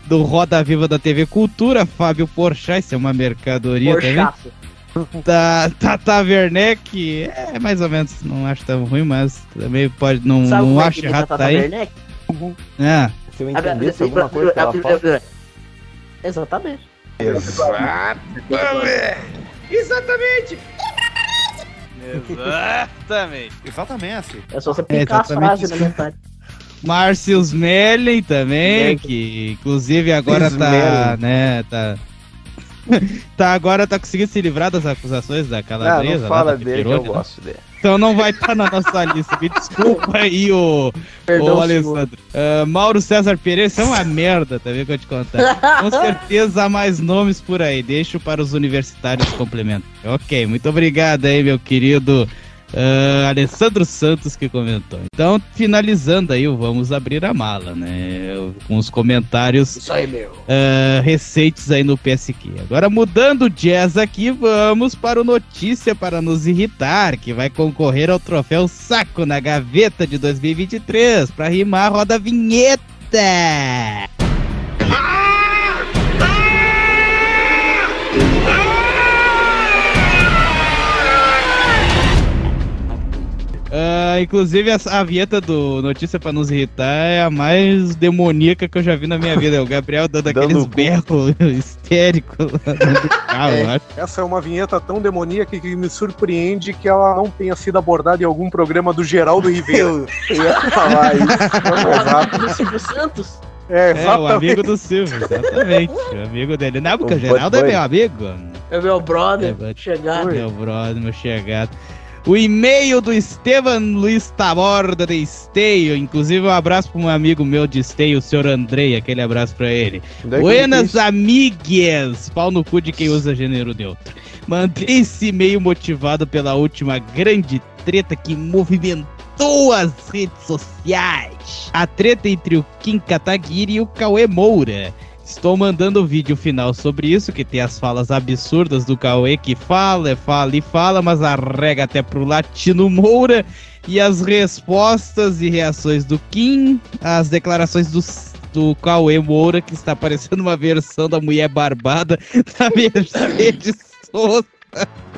Do Roda Viva da TV Cultura, Fábio Porchat, isso é uma mercadoria Porchato. também. Da Tata Werneck, é mais ou menos, não acho tão ruim, mas também pode, não, Sabe não é acho a errado Tata tá aí. Werneck? É. Se eu entendesse alguma coisa que ela fala. Exatamente. Exatamente! Exatamente. Exatamente. É só você É, picar as exatamente frases na metade. [laughs] Márcios Mellen também, Mellen. que inclusive agora Mellen. tá, né, tá... [laughs] tá agora tá conseguindo se livrar das acusações da Não, calabresa. não lá, fala da dele que eu né? gosto dele. Então não vai estar na nossa lista. Me desculpa aí, ô, Perdão, ô Alessandro. Ah, Mauro César Pereira, isso é uma merda, tá vendo que eu te contar? Com certeza há mais nomes por aí. Deixo para os universitários complementar. Ok, muito obrigado aí, meu querido ah, Alessandro Santos que comentou. Então, finalizando aí, o vamos abrir a mala, né? Com os comentários Isso aí, meu. ah, recentes aí no PSQ. Agora mudando o jazz aqui, vamos para o Notícia para nos irritar, que vai concorrer ao troféu Saco na Gaveta de 2023, para rimar roda a vinheta. Ah, inclusive, a, a vinheta do Notícia pra Nos Irritar é a mais demoníaca que eu já vi na minha vida. É o Gabriel dando Dando aqueles berros [laughs] histéricos acho. Essa é uma vinheta tão demoníaca que me surpreende que ela não tenha sido abordada em algum programa do Geraldo Ribeiro. [laughs] Eu ia falar isso. Exato. Do Silvio Santos? É, É, o amigo do Silvio, exatamente. O amigo dele. Não, porque o Geraldo é meu amigo. É meu brother. É. Chegado. Meu brother, meu chegado. O e-mail do Esteban Luiz Taborda de Esteio. Inclusive, um abraço para um amigo meu de Esteio, o senhor Andrei. Aquele abraço para ele. É Buenas amigues! Pau no cu de quem usa gênero neutro. Mandei esse e-mail motivado pela última grande treta que movimentou as redes sociais. A treta entre o Kim Kataguiri e o Cauê Moura. Estou mandando o vídeo final sobre isso, que tem as falas absurdas do Cauê, que fala, fala e fala, mas arrega até pro Latino Moura. E as respostas e reações do Kim, as declarações do, do Cauê Moura, que está parecendo uma versão da Mulher Barbada da Mercedes Sosa.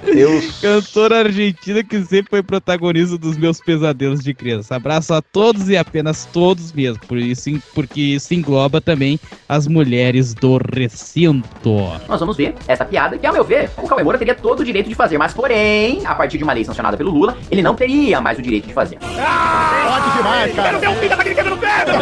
Eu Cantora argentina que sempre foi protagonista dos meus pesadelos de criança. Abraço a todos e apenas todos mesmo, por isso, porque isso engloba também as mulheres do recinto. Nós vamos ver essa piada que, ao meu ver, o Cauê Moura teria todo o direito de fazer, mas porém, a partir de uma lei sancionada pelo Lula, ele não teria mais o direito de fazer. Pode demais, cara. Quero ver quebrando pedra.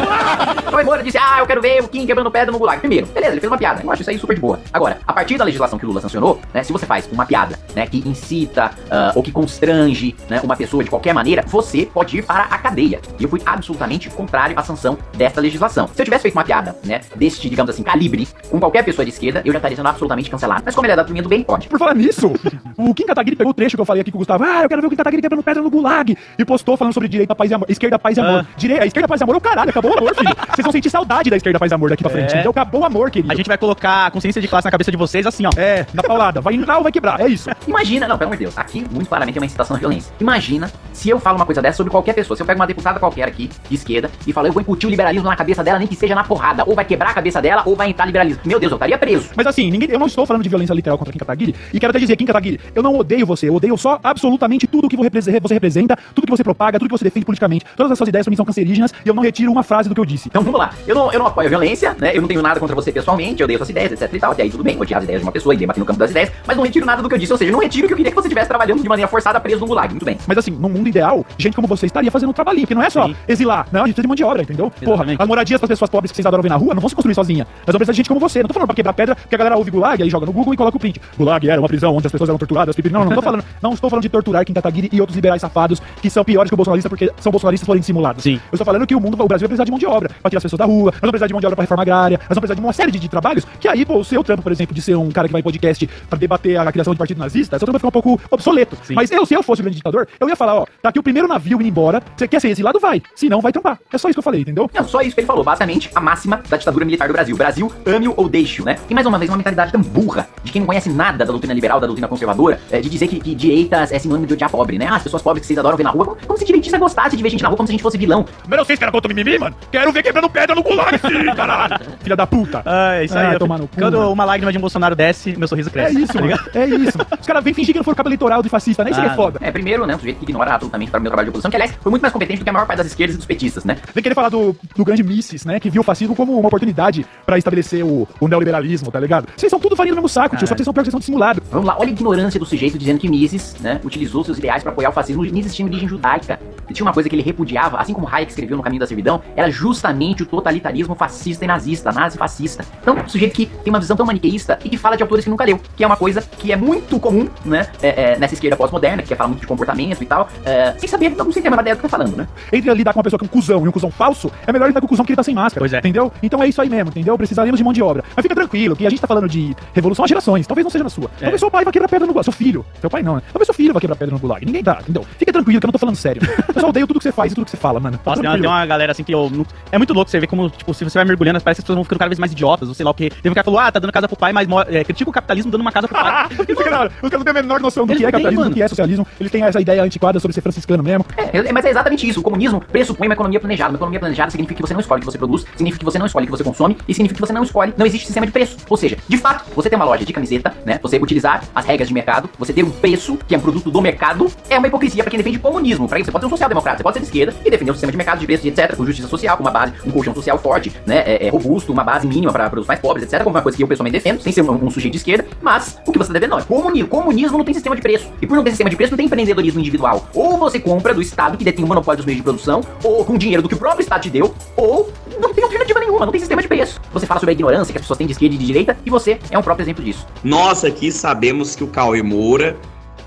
O Cauê Moura disse, ah, eu quero ver o Kim quebrando pedra no gulag. Primeiro, beleza, ele fez uma piada, eu acho isso aí super de boa. Agora, a partir da legislação que o Lula sancionou, né, se você faz uma piada, né, que incita ah, ou que constrange, né, uma pessoa de qualquer maneira, você pode ir para a cadeia. E eu fui absolutamente contrário à sanção desta legislação. Se eu tivesse feito uma piada, né, deste, digamos assim, calibre, com qualquer pessoa de esquerda, eu já estaria sendo absolutamente cancelado. Mas como ele é da turminha do bem, pode. Por falar nisso, o Kim Kataguiri pegou o trecho que eu falei aqui com o Gustavo. Ah, eu quero ver o Kim Kataguiri quebrando pedra no gulag. E postou falando sobre direita, paz e amor. Esquerda, paz e amor. Dire... A esquerda, paz e amor caralho. Acabou o amor, filho. Vocês vão sentir saudade da esquerda, paz e amor daqui pra frente. É. Então acabou o amor, querido. A gente vai colocar a consciência de classe na cabeça de vocês assim, ó. É, na paulada. Vai entrar ou vai quebrar. É isso. Imagina, não, pelo amor de Deus, aqui muito claramente é uma incitação à violência. Imagina se eu falo uma coisa dessa sobre qualquer pessoa. Se eu pego uma deputada qualquer aqui, de esquerda, e falo, eu vou incutir o liberalismo na cabeça dela, nem que seja na porrada. Ou vai quebrar a cabeça dela, ou vai entrar liberalismo. Meu Deus, eu estaria preso. Mas assim, ninguém, eu não estou falando de violência literal contra Kim Kataguiri. E quero até dizer, Kim Kataguiri, eu não odeio você. Eu odeio só absolutamente tudo que você representa, tudo que você propaga, tudo que você defende politicamente. Todas as suas ideias pra mim são cancerígenas e eu não retiro uma frase do que eu disse. Então vamos lá. Eu não, eu não apoio a violência, né? Eu não tenho nada contra você pessoalmente, eu odeio suas ideias, etc e tal. Até aí tudo bem, odiar as ideias de uma pessoa e debater no campo das ideias, mas não retiro nada do que eu disse. Ou seja, não retiro que eu queria que você estivesse trabalhando de maneira forçada preso no gulag. Muito bem. Mas assim, num mundo ideal, gente como você estaria fazendo um trabalhinho, porque não é só exilar. Não, a gente precisa de mão de obra, entendeu? Porra, as moradias para pessoas pobres que vocês adoram ver na rua não vão se construir sozinha. Mas vão precisar de gente como você. Não tô falando pra quebrar pedra, porque a galera ouve gulag, aí joga no Google e coloca o print. Gulag era uma prisão onde as pessoas eram torturadas. pipi. Não, não, não tô [laughs] falando. Não estou falando de torturar Kim Kataguiri e outros liberais safados que são piores que o bolsonarista porque são bolsonaristas forem simulados. Sim. Eu estou falando que o mundo, o Brasil vai precisar de mão de obra pra tirar as pessoas da rua, nós vamos precisar de mão de obra pra reforma agrária, nós vamos precisar de uma série de, de trabalhos que aí, pô, o seu trampo, por exemplo, de ser um cara que vai em podcast pra debater a criação de partido nazista, seu trampo vai ficar um pouco obsoleto. Mas eu, se eu fosse o grande ditador, eu ia falar, ó, tá aqui o primeiro navio indo embora, você quer ser exilado? Vai. Se não, vai trampar. É só isso que eu falei, entendeu? Não, só isso que ele falou. Basicamente, a máxima da ditadura militar do Brasil. Brasil, ame-o ou deixe-o, né? E mais uma vez, uma mentalidade tão burra de quem não conhece nada da doutrina liberal, da doutrina conservadora, é, de dizer que, que direitas é sinônimo de odiar pobre, né? Ah, as pessoas pobres que vocês adoram ver na rua, como, como se direitista gostasse de ver gente na rua como se a gente fosse vilão. Mas vocês caras mimimi, mano? Quero ver quebrando pedra no gulag, sim, [laughs] caralho. Filha da puta. Ah, é isso aí. Ah, eu tomar no cu, Quando mano. uma lágrima de um Bolsonaro desce, meu sorriso É cresce. isso, tá mano. É isso. Os caras vêm fingir que não foram cabo eleitoral de fascista, né? Isso é Ah, foda. É, primeiro, né, um sujeito que ignora absolutamente para o meu trabalho de oposição, que aliás foi muito mais competente do que a maior parte das esquerdas e dos petistas, né? Vem querer falar do, do grande Mises, né? Que viu o fascismo como uma oportunidade pra estabelecer o, o neoliberalismo, tá ligado? Vocês são tudo farinha no mesmo saco, tio. Só que vocês são pior que vocês são dissimulados. Vamos lá, olha a ignorância do sujeito dizendo que Mises, né, utilizou seus ideais para apoiar o fascismo. Mises tinha origem judaica. E tinha uma coisa que ele repudiava, assim como Hayek escreveu no Caminho da Servidão, era justamente o totalitarismo fascista e nazista, nazi-fascista. Então, um sujeito que tem uma visão tão maniqueísta e que fala de autores que nunca leu, que é uma coisa que é muito comum, né, é, é, nessa esquerda pós-moderna, que quer falar muito de comportamento e tal, é, sem saber, não sem ter a ideia do que tá falando, né? Entre lidar com uma pessoa que é um cuzão e um cuzão falso, é melhor lidar com o cuzão que ele tá sem máscara. Pois é. Entendeu? Então é isso aí mesmo, entendeu? Precisaríamos de mão de obra. Mas fica tranquilo, que a gente tá falando de revolução há gerações. Talvez não seja na sua. É. Talvez seu pai vai quebrar pedra no gulag. Seu filho. Seu pai não, né? Talvez seu filho vai quebrar pedra no gulag. Ninguém tá, entendeu? Fica tranquilo, que eu não tô falando sério. Eu só odeio tudo que você faz e tudo que você fala, mano. Tá Nossa, tem uma, tem tranquilo. uma galera assim que eu. não- É muito louco você ver como, tipo, se você vai mergulhando, parece que as pessoas vão ficando cada vez mais idiotas, ou sei lá o que. Teve um cara que falou, ah, tá dando casa pro pai, mas é, critica o capitalismo dando uma casa pro pai. [laughs] Isso que é da hora. Os caras não têm a menor noção do Eles que é capitalismo, do que é socialismo. Eles têm essa ideia antiquada sobre ser franciscano mesmo. É, é, mas é exatamente isso. O comunismo pressupõe uma economia planejada. Uma economia planejada significa que você não escolhe o que você produz, significa que você não escolhe o que você consome, e significa que você não escolhe, não existe sistema de preço. Ou seja, de fato, você ter uma loja de camiseta, né? Você utilizar as regras de mercado, você ter um preço, que é um produto do mercado, é uma hipocrisia pra quem defende comunismo. Pra isso, você pode ser um social-democrata, você pode ser de esquerda e defender um sistema de mercado de preços e etc., com justiça social, com uma base, um colchão social forte, né? É, é robusto, uma base mínima para os mais pobres, etc., como uma coisa que eu pessoalmente defendo, sem ser um, um sujeito de esquerda, mas o que você tá devendo é comunismo. Comunismo não tem sistema de preço. E por não ter sistema de preço, não tem empreendedorismo individual. Ou você compra do Estado, que detém o monopólio dos meios de produção, ou com dinheiro do que o próprio Estado te deu, ou não tem alternativa nenhuma, não tem sistema de preço. Você fala sobre a ignorância que as pessoas têm de esquerda e de direita, e você é um próprio exemplo disso. Nós aqui sabemos que o Cauê Moura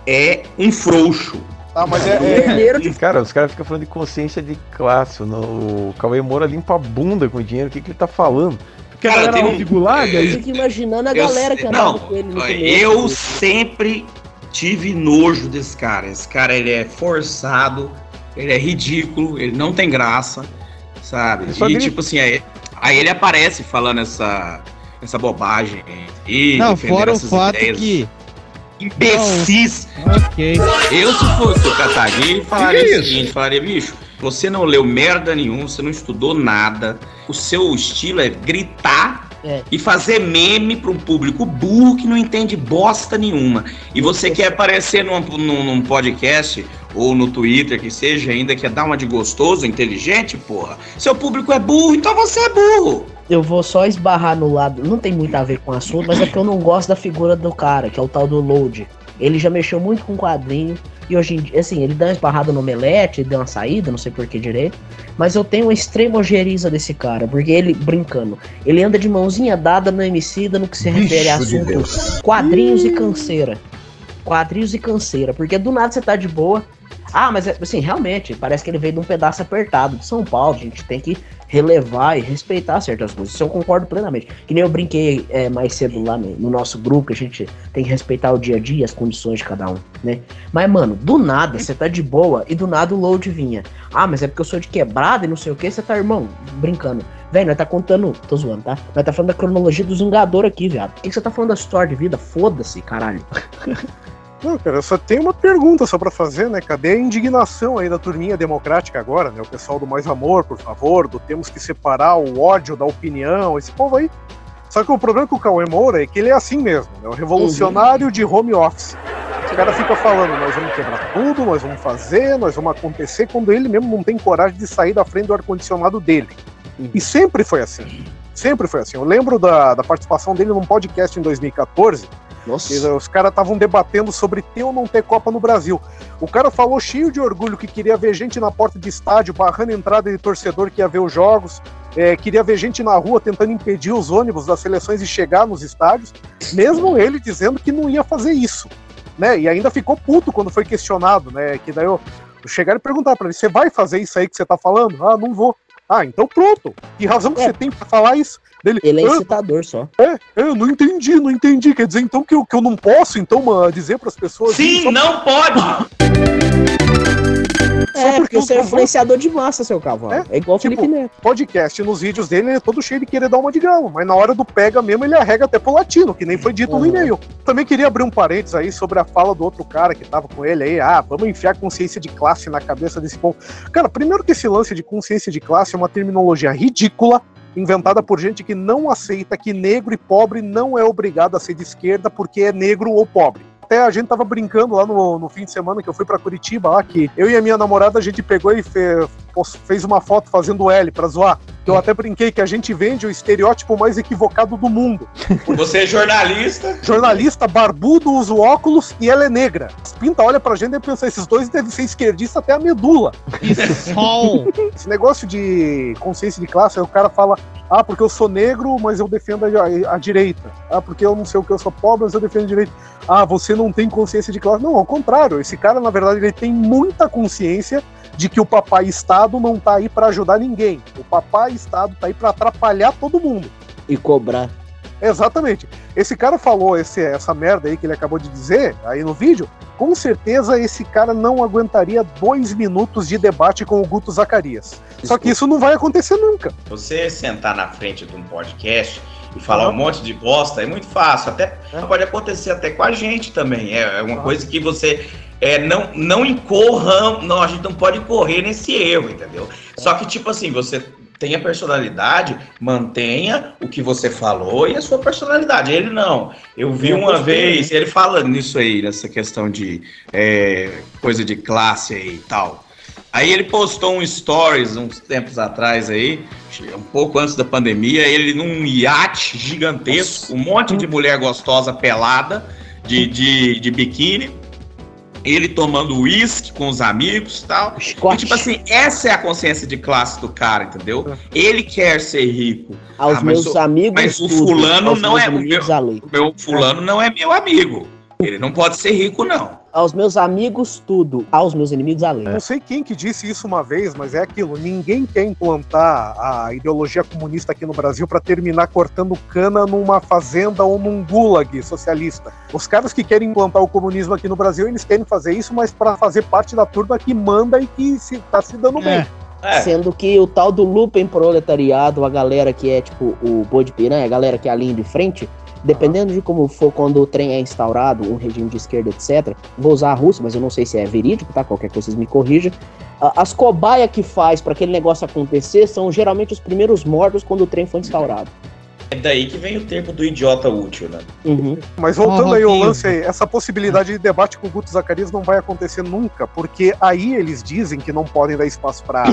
é um frouxo. Ah, mas [laughs] Cara, os caras ficam falando de consciência de classe. no- O Cauê Moura limpa a bunda com o dinheiro. O que, que ele tá falando? Porque a Cara, galera tem um- gulag, é, aí Fico imaginando a Eu galera que andava não, com ele no Eu começo. sempre tive nojo desse cara. Esse cara ele é forçado, ele é ridículo, ele não tem graça, sabe? E grita. tipo assim, aí, aí ele aparece falando essa, essa bobagem. E Não, fora o essas fato ideias que. Imbecis. Ok. Eu, se fosse o Kataguiri, falaria Que o isso? seguinte: falaria, bicho, você não leu merda nenhuma, você não estudou nada, o seu estilo é gritar É. e fazer meme para um público burro que não entende bosta nenhuma. E você quer aparecer num, num, num podcast ou no Twitter, que seja, ainda quer dar uma de gostoso, inteligente, porra. Seu público é burro, então você é burro. Eu vou só esbarrar no lado. Não tem muito a ver com o assunto, mas é porque eu não gosto da figura do cara, que é o tal do Load. Ele já mexeu muito com quadrinho. E hoje em dia, assim, ele dá uma esbarrada no Omelete, ele deu uma saída, não sei por que direito. Mas eu tenho uma extrema ojeriza desse cara, porque ele, brincando, ele anda de mãozinha dada no Emicida no que se refere a Bicho de assuntos quadrinhos e canseira. Quadrinhos e canseira, porque do nada você tá de boa. Ah, mas é- assim, realmente, parece que ele veio de um pedaço apertado de São Paulo. A gente tem que relevar e respeitar certas coisas. Isso eu concordo plenamente. Que nem eu brinquei é, mais cedo lá no, no nosso grupo, que a gente tem que respeitar o dia a dia, as condições de cada um, né? Mas, mano, do nada, você tá de boa e do nada o load vinha. Ah, mas é porque eu sou de quebrada e não sei o que, você tá, irmão, brincando. Velho, nós tá contando. Tô zoando, tá? Nós tá falando da cronologia do Vingador aqui, viado. Por que você tá falando da história de vida? Foda-se, caralho. [laughs] Não, cara, eu só tenho uma pergunta só pra fazer, né? Cadê a indignação aí da turminha democrática agora, né? O pessoal do Mais Amor, por favor, do temos que separar o ódio da opinião, esse povo aí. Só que o problema com o Cauê Moura é que ele é assim mesmo, né? O revolucionário de home office. caras ficam falando, nós vamos quebrar tudo, nós vamos fazer, nós vamos acontecer, quando ele mesmo não tem coragem de sair da frente do ar-condicionado dele. E sempre foi assim. Sempre foi assim. Eu lembro da, da participação dele num podcast em 2014. Nossa. Os caras estavam debatendo sobre ter ou não ter Copa no Brasil. O cara falou cheio de orgulho que queria ver gente na porta de estádio, barrando entrada de torcedor que ia ver os jogos. é, queria ver gente na rua tentando impedir os ônibus das seleções de chegar nos estádios, mesmo ele dizendo que não ia fazer isso. Né? E ainda ficou puto quando foi questionado, né? Que daí eu, eu chegaram e perguntar pra ele: você vai fazer isso aí que você tá falando? Ah, não vou. Ah, então pronto. Que razão que você tem pra falar isso? Dele, Ele é "Ah, incitador só. é, é, eu não entendi, não entendi. Quer dizer, então, que eu, que eu não posso, então, mano, dizer pras pessoas... Sim, só- não pode! [laughs] É, porque você é influenciador de massa, seu cavalo. É, igual o Tipo, Felipe Neto. podcast nos vídeos dele, ele é todo cheio de querer dar uma de galo, mas na hora do pega mesmo, ele arrega até pro latino, que nem foi dito no Uhum. e-mail. Também queria abrir um parênteses aí sobre a fala do outro cara que tava com ele aí, ah, vamos enfiar consciência de classe na cabeça desse povo. Cara, primeiro que esse lance de consciência de classe é uma terminologia ridícula, inventada por gente que não aceita que negro e pobre não é obrigado a ser de esquerda porque é negro ou pobre. Até a gente tava brincando lá no, no fim de semana que eu fui pra Curitiba, lá que eu e a minha namorada a gente pegou e fe- pos- fez uma foto fazendo L pra zoar. Eu até brinquei que a gente vende o estereótipo mais equivocado do mundo. Você é jornalista. Jornalista barbudo, usa óculos e ela é negra. Pinta olha pra gente e pensa, esses dois devem ser esquerdistas até a medula. Sol. Esse negócio de consciência de classe, aí o cara fala, ah, porque eu sou negro, mas eu defendo a, a direita. Ah, porque eu não sei o que, eu sou pobre, mas eu defendo a direita. Ah, você não tem consciência de classe. Não, ao contrário, esse cara, na verdade, ele tem muita consciência de que o papai Estado não tá aí pra ajudar ninguém. O papai Estado tá aí pra atrapalhar todo mundo. E cobrar. Exatamente. Esse cara falou esse, essa merda aí que ele acabou de dizer aí no vídeo. Com certeza esse cara não aguentaria dois minutos de debate com o Guto Zacarias. Só que isso não vai acontecer nunca. Você sentar na frente de um podcast e falar um monte de bosta é muito fácil. Até pode acontecer até com a gente também. É, é uma coisa que você é, não, não incorra. Não, a gente não pode correr nesse erro, entendeu? Só que, tipo assim, você tem a personalidade, mantenha o que você falou e a sua personalidade. Ele não. Eu vi Eu uma vez ele falando nisso aí, nessa questão de é, coisa de classe e tal. Aí ele postou um stories uns tempos atrás aí, um pouco antes da pandemia, ele num iate gigantesco, um monte de mulher gostosa pelada, de, de, de biquíni, ele tomando uísque com os amigos e tal. E, tipo assim, essa é a consciência de classe do cara, entendeu? Ele quer ser rico. Aos Ah, meus o- amigos. Mas o fulano não é o meu, meu fulano não é meu amigo. Ele não pode ser rico, não. Aos meus amigos, tudo. Aos meus inimigos, a lei. Não sei quem que disse isso uma vez, mas é aquilo. Ninguém quer implantar a ideologia comunista aqui no Brasil para terminar cortando cana numa fazenda ou num gulag socialista. Os caras que querem implantar o comunismo aqui no Brasil, eles querem fazer isso, mas para fazer parte da turma que manda e que se, tá se dando bem. É. Sendo que o tal do Lupen proletariado, a galera que é tipo o boi de piranha, a galera que é a linha de frente, dependendo de como for quando o trem é instaurado, um regime de esquerda, etc. Vou usar a Rússia, mas eu não sei se é verídico, tá? Qualquer coisa vocês me corrijam. As cobaias que faz para aquele negócio acontecer são geralmente os primeiros mortos quando o trem foi instaurado. É daí que vem o termo do idiota útil, né? Uhum. Mas voltando aí ao lance aí, essa possibilidade de debate com o Guto Zacarias não vai acontecer nunca, porque aí eles dizem que não podem dar espaço para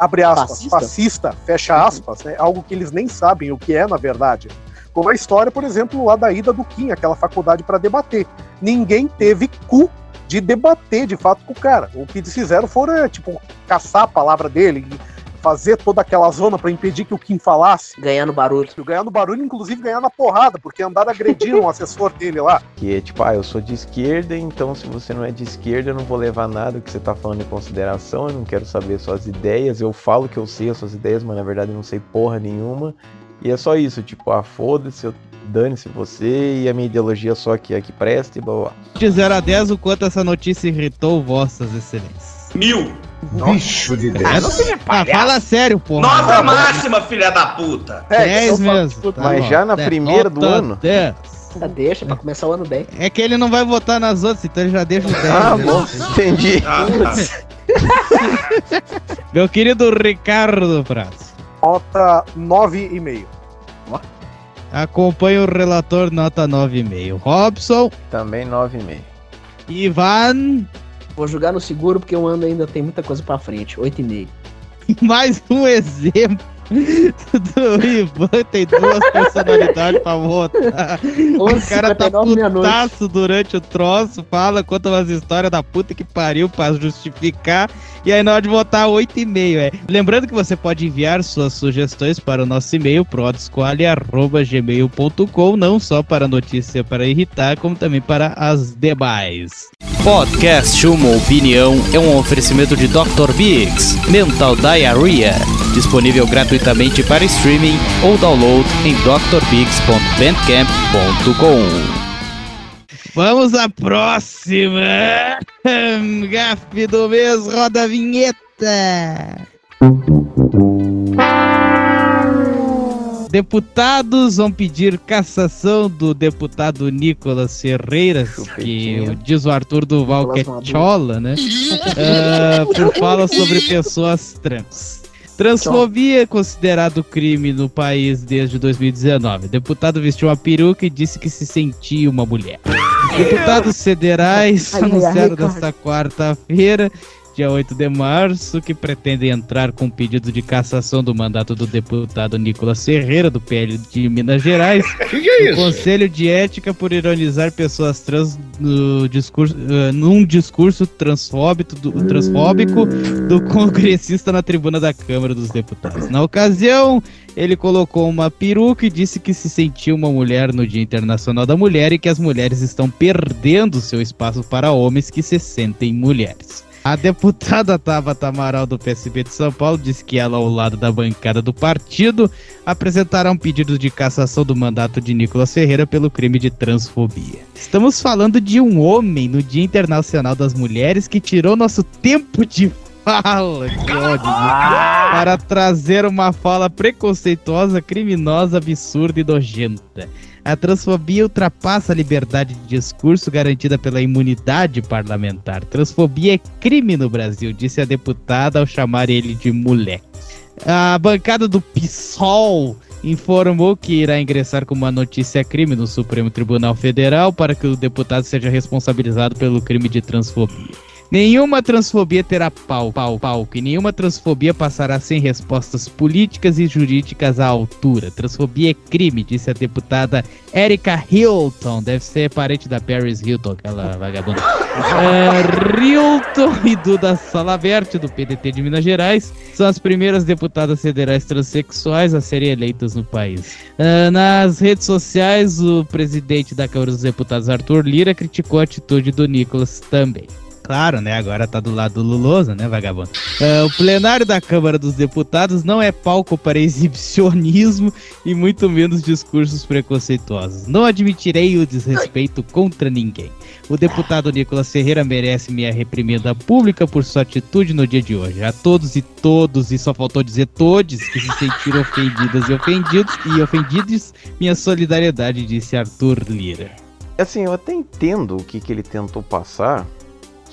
abre aspas, Fascista? fascista, fecha aspas, né? Algo que eles nem sabem o que é na verdade. Como a história, por exemplo, lá da ida do Kim, aquela faculdade para debater. Ninguém teve cu de debater de fato com o cara. O que eles fizeram foram, é, tipo, caçar a palavra dele, e fazer toda aquela zona para impedir que o Kim falasse. Ganhar no barulho. Ganhar no barulho, inclusive ganhar na porrada, porque andaram agredindo um [laughs] assessor dele lá. Que é tipo, ah, eu sou de esquerda, então se você não é de esquerda, eu não vou levar nada que você tá falando em consideração, eu não quero saber suas ideias, eu falo que eu sei as suas ideias, mas na verdade eu não sei porra nenhuma. E é só isso, tipo, ah, foda-se, eu- dane-se você e a minha ideologia só que é que presta e blá blá. De 0 a 10, o quanto essa notícia irritou vossas excelências? Mil. Bicho de Ah, não seja ah, fala sério, porra. Nota máxima, filha da puta. É, 10 mesmo. tá Mas bom. já na É, primeira do ano? 10. Ah, Deixa pra começar o ano bem. É que ele não vai votar nas outras, então ele já deixa o 10. Ah, né? bom, entendi. Ah, tá. Meu querido Ricardo Prats. Nota 9,5. Acompanha o relator nota 9,5. Robson. Também 9,5. Ivan. Vou jogar no seguro porque o ano ainda tem muita coisa pra frente. 8,5. [laughs] Mais um exemplo do Ivan tem duas personalidades pra votar. O cara tá 11h59 meia-noite. putaço durante o troço, fala, conta umas histórias da puta que pariu pra justificar. E aí na hora de votar, 8,5, é. Lembrando que você pode enviar suas sugestões para o nosso e-mail, prodesquale.gmail.com, não só para notícia para irritar, como também para as demais. Podcast Uma Opinião é um oferecimento de Dr. Biggs, Mental Diarrhea, disponível gratuitamente para streaming ou download em drbiggs.bandcamp.com. Vamos à próxima! [laughs] Gaf do mês, roda a vinheta! Deputados vão pedir cassação do deputado Nicolas Ferreira, que diz o Arthur Duval que é chola, né? Ah, por fala sobre pessoas trans. Transfobia é considerado crime no país desde 2019. O deputado vestiu uma peruca e disse que se sentia uma mulher. Deputados federais Ai, ai, ai, anunciaram nesta quarta-feira, dia 8 de março, que pretendem entrar com pedido de cassação do mandato do deputado Nicolas Ferreira, do PL de Minas Gerais, [laughs] Que que é isso? Conselho de Ética por ironizar pessoas trans no discurso, eh, num discurso transfóbico do, transfóbico do congressista na tribuna da Câmara dos Deputados. Na ocasião, ele colocou uma peruca e disse que se sentia uma mulher no Dia Internacional da Mulher e que as mulheres estão perdendo seu espaço para homens que se sentem mulheres. A deputada Tabata Amaral do PSB de São Paulo disse que ela, ao lado da bancada do partido, apresentará um pedido de cassação do mandato de Nicolas Ferreira pelo crime de transfobia. Estamos falando de um homem no Dia Internacional das Mulheres que tirou nosso tempo de fala, que ódio, para trazer uma fala preconceituosa, criminosa, absurda e nojenta. A transfobia ultrapassa a liberdade de discurso garantida pela imunidade parlamentar. Transfobia é crime no Brasil, disse a deputada ao chamar ele de moleque. A bancada do PSOL informou que irá ingressar com uma notícia crime no Supremo Tribunal Federal para que o deputado seja responsabilizado pelo crime de transfobia. Nenhuma transfobia terá pau, pau, palco e nenhuma transfobia passará sem respostas políticas e jurídicas à altura. Transfobia é crime, disse a deputada Erika Hilton. Deve ser parente da Paris Hilton, aquela vagabunda. [laughs] É, Hilton e Duda Salabert, do PDT de Minas Gerais, são as primeiras deputadas federais transexuais a serem eleitas no país. Ah, nas redes sociais, o presidente da Câmara dos Deputados, Arthur Lira, criticou a atitude do Nicolas também. Claro, né? Agora tá do lado do Luloso, né, vagabundo? Ah, o plenário da Câmara dos Deputados não é palco para exibicionismo e muito menos discursos preconceituosos. Não admitirei o desrespeito contra ninguém. O deputado Nicolas Ferreira merece minha reprimenda pública por sua atitude no dia de hoje. A todos e todos, e só faltou dizer todos, que se sentiram ofendidas e ofendidos e ofendidos, minha solidariedade, disse Arthur Lira. Assim, eu até entendo o que, que ele tentou passar,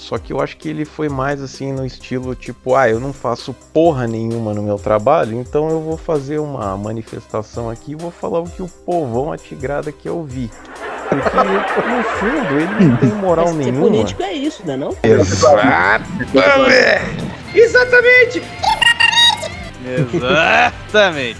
só que eu acho que ele foi mais assim no estilo tipo, ah, eu não faço porra nenhuma no meu trabalho, então eu vou fazer uma manifestação aqui e vou falar o que o povão atigrada quer ouvir. Porque, no fundo, ele não tem moral Ser nenhuma. político é isso, né não? Exatamente! Exatamente.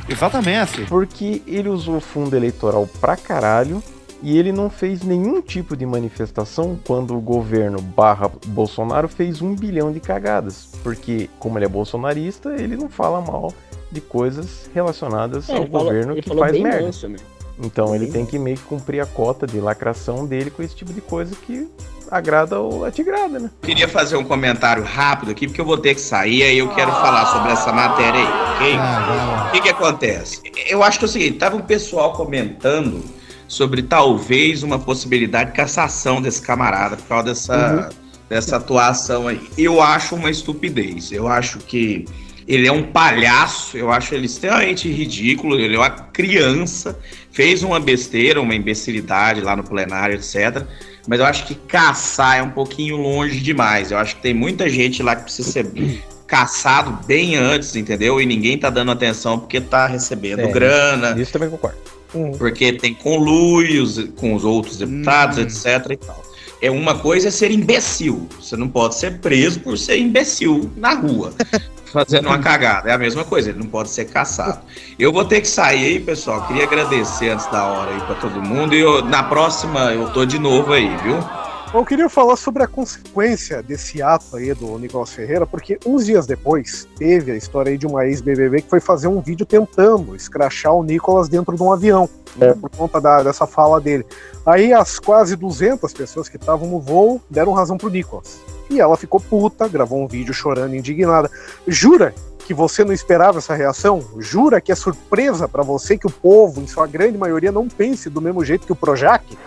Exatamente. Porque ele usou fundo eleitoral pra caralho e ele não fez nenhum tipo de manifestação quando o governo barra Bolsonaro fez um bilhão de cagadas. Porque, como ele é bolsonarista, ele não fala mal de coisas relacionadas É, ao ele falou- governo ele que faz merda. manso, né? Então ele Bem tem que meio que cumprir a cota de lacração dele com esse tipo de coisa que agrada o atigrada, né? Queria fazer um comentário rápido aqui, porque eu vou ter que sair, aí eu quero falar sobre essa matéria aí, ok? O que que acontece? Eu acho que é o seguinte, tava um pessoal comentando sobre talvez uma possibilidade de cassação desse camarada por causa dessa, dessa atuação aí. Eu acho uma estupidez. Eu acho que ele é um palhaço, eu acho ele extremamente ridículo, ele é uma criança, fez uma besteira, uma imbecilidade lá no plenário, etc. Mas eu acho que caçar é um pouquinho longe demais. Eu acho que tem muita gente lá que precisa ser caçado bem antes, entendeu? E ninguém tá dando atenção porque tá recebendo É, grana. Isso também concordo. Porque tem conluios com os outros deputados, etc. e tal. é uma coisa é ser imbecil. Você não pode ser preso por ser imbecil na rua. [laughs] Fazendo uma cagada. É a mesma coisa, ele não pode ser caçado. Eu vou ter que sair aí, pessoal. Queria agradecer antes da hora aí pra todo mundo. E eu- na próxima eu tô de novo aí, viu? Eu queria falar sobre a consequência desse ato aí do Nicolas Ferreira, porque uns dias depois teve a história aí de uma ex-BBB que foi fazer um vídeo tentando escrachar o Nicolas dentro de um avião, né, por conta da- dessa fala dele. Aí as quase 200 pessoas que estavam no voo deram razão pro Nicolas. E ela ficou puta, gravou um vídeo chorando, indignada. Jura que você não esperava essa reação? Jura que é surpresa pra você que o povo, em sua grande maioria, não pense do mesmo jeito que o Projac? [laughs]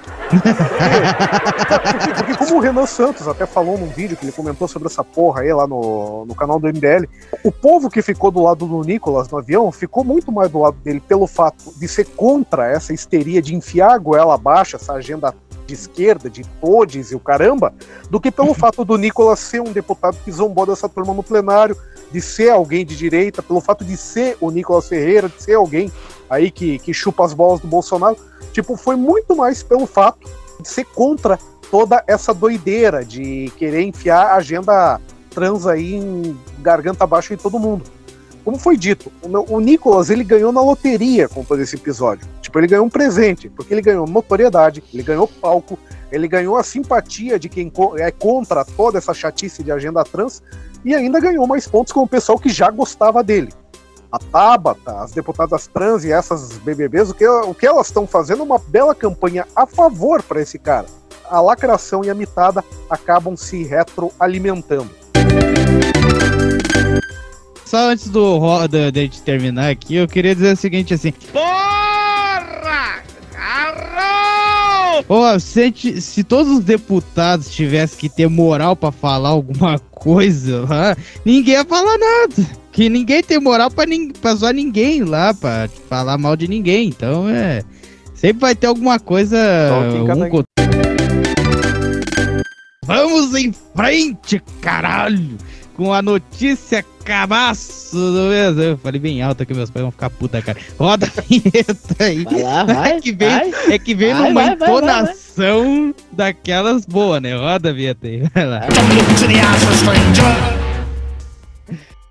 Porque, porque como o Renan Santos até falou num vídeo que ele comentou sobre essa porra aí lá no, no canal do MDL, o povo que ficou do lado do Nicolas no avião ficou muito mais do lado dele pelo fato de ser contra essa histeria de enfiar a goela abaixo, essa agenda de esquerda, de todes e o caramba, do que pelo [laughs] fato do Nicolas ser um deputado que zombou dessa turma no plenário, de ser alguém de direita, pelo fato de ser o Nicolas Ferreira, de ser alguém aí que, que chupa as bolas do Bolsonaro. Tipo, foi muito mais pelo fato de ser contra toda essa doideira de querer enfiar a agenda trans aí em garganta abaixo em todo mundo. Como foi dito, o, Nicolas ele ganhou na loteria com todo esse episódio. Tipo, ele ganhou um presente, porque ele ganhou notoriedade, ele ganhou palco, ele ganhou a simpatia de quem é contra toda essa chatice de agenda trans e ainda ganhou mais pontos com o pessoal que já gostava dele. A Tabata, as deputadas trans e essas BBBs, o que, o que elas estão fazendo é uma bela campanha a favor para esse cara. A lacração e a mitada acabam se retroalimentando. Só antes do da gente terminar aqui, eu queria dizer o seguinte assim. Porra! Pô, se, gente- se todos os deputados tivessem que ter moral pra falar alguma coisa lá, ninguém ia falar nada. Que ninguém tem moral pra, nin- pra zoar ninguém lá, pra falar mal de ninguém. Então é. Sempre vai ter alguma coisa. um co- Vamos em frente, caralho! Com a notícia cabaço do mês. Eu falei bem alto que meus pais vão ficar puta, cara. Roda a vinheta aí. Vai lá, vai, é que vem, vai. é que vem Vai, numa vai, vai, vai, vai. entonação daquelas boas, né? Roda a vinheta aí. Vai lá.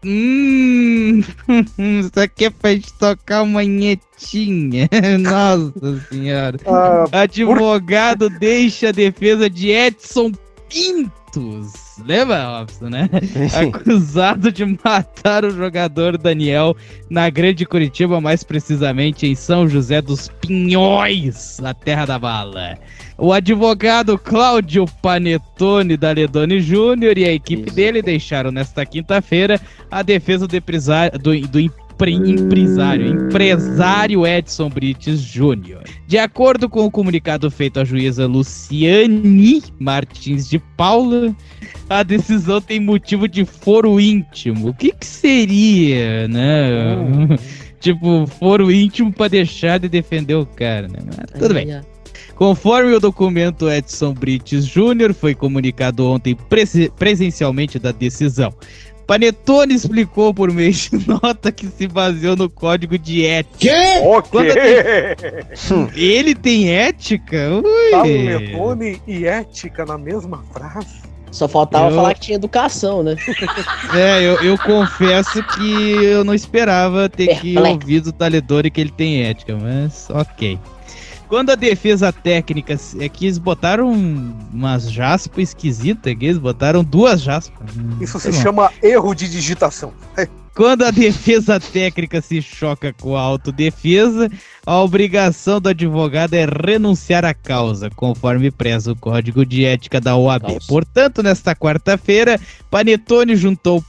Hum, [laughs] isso aqui é pra gente tocar uma nhetinha. [laughs] Nossa senhora. Ah, Advogado deixa a defesa de Edson Pintos. Lembra, Robson, né? [laughs] Acusado de matar o jogador Daniel na Grande Curitiba, mais precisamente em São José dos Pinhões, na Terra da Bala. O advogado Cláudio Panetone da Ledone Júnior e a equipe dele deixaram nesta quinta-feira a defesa do, do, do empresário, empresário Edson Brites Júnior. De acordo com o comunicado feito à juíza Luciane Martins de Paula, a decisão tem motivo de foro íntimo. O que que seria, né? [laughs] tipo, foro íntimo pra deixar de defender o cara, né? Mas tudo bem. Conforme o documento Edson Brites Júnior foi comunicado ontem prese- presencialmente da decisão. Panetone explicou por meio de [laughs] nota que se baseou no código de ética. Ok. Quando a de- Ele tem ética? Ui. Panetone e ética na mesma frase. Só faltava Eu- falar que tinha educação, né? [laughs] É, eu, eu confesso que eu não esperava ter que Perplexo. ouvir do Taledori que ele tem ética, mas ok. Quando a defesa técnica é que eles botaram umas jaspas esquisitas aqui, eles botaram duas jaspas. Isso sei se chama erro de digitação. [laughs] Quando a defesa técnica se choca com a autodefesa, a obrigação do advogado é renunciar à causa, conforme preza o Código de Ética da OAB. Portanto, nesta quarta-feira, Panetone juntou,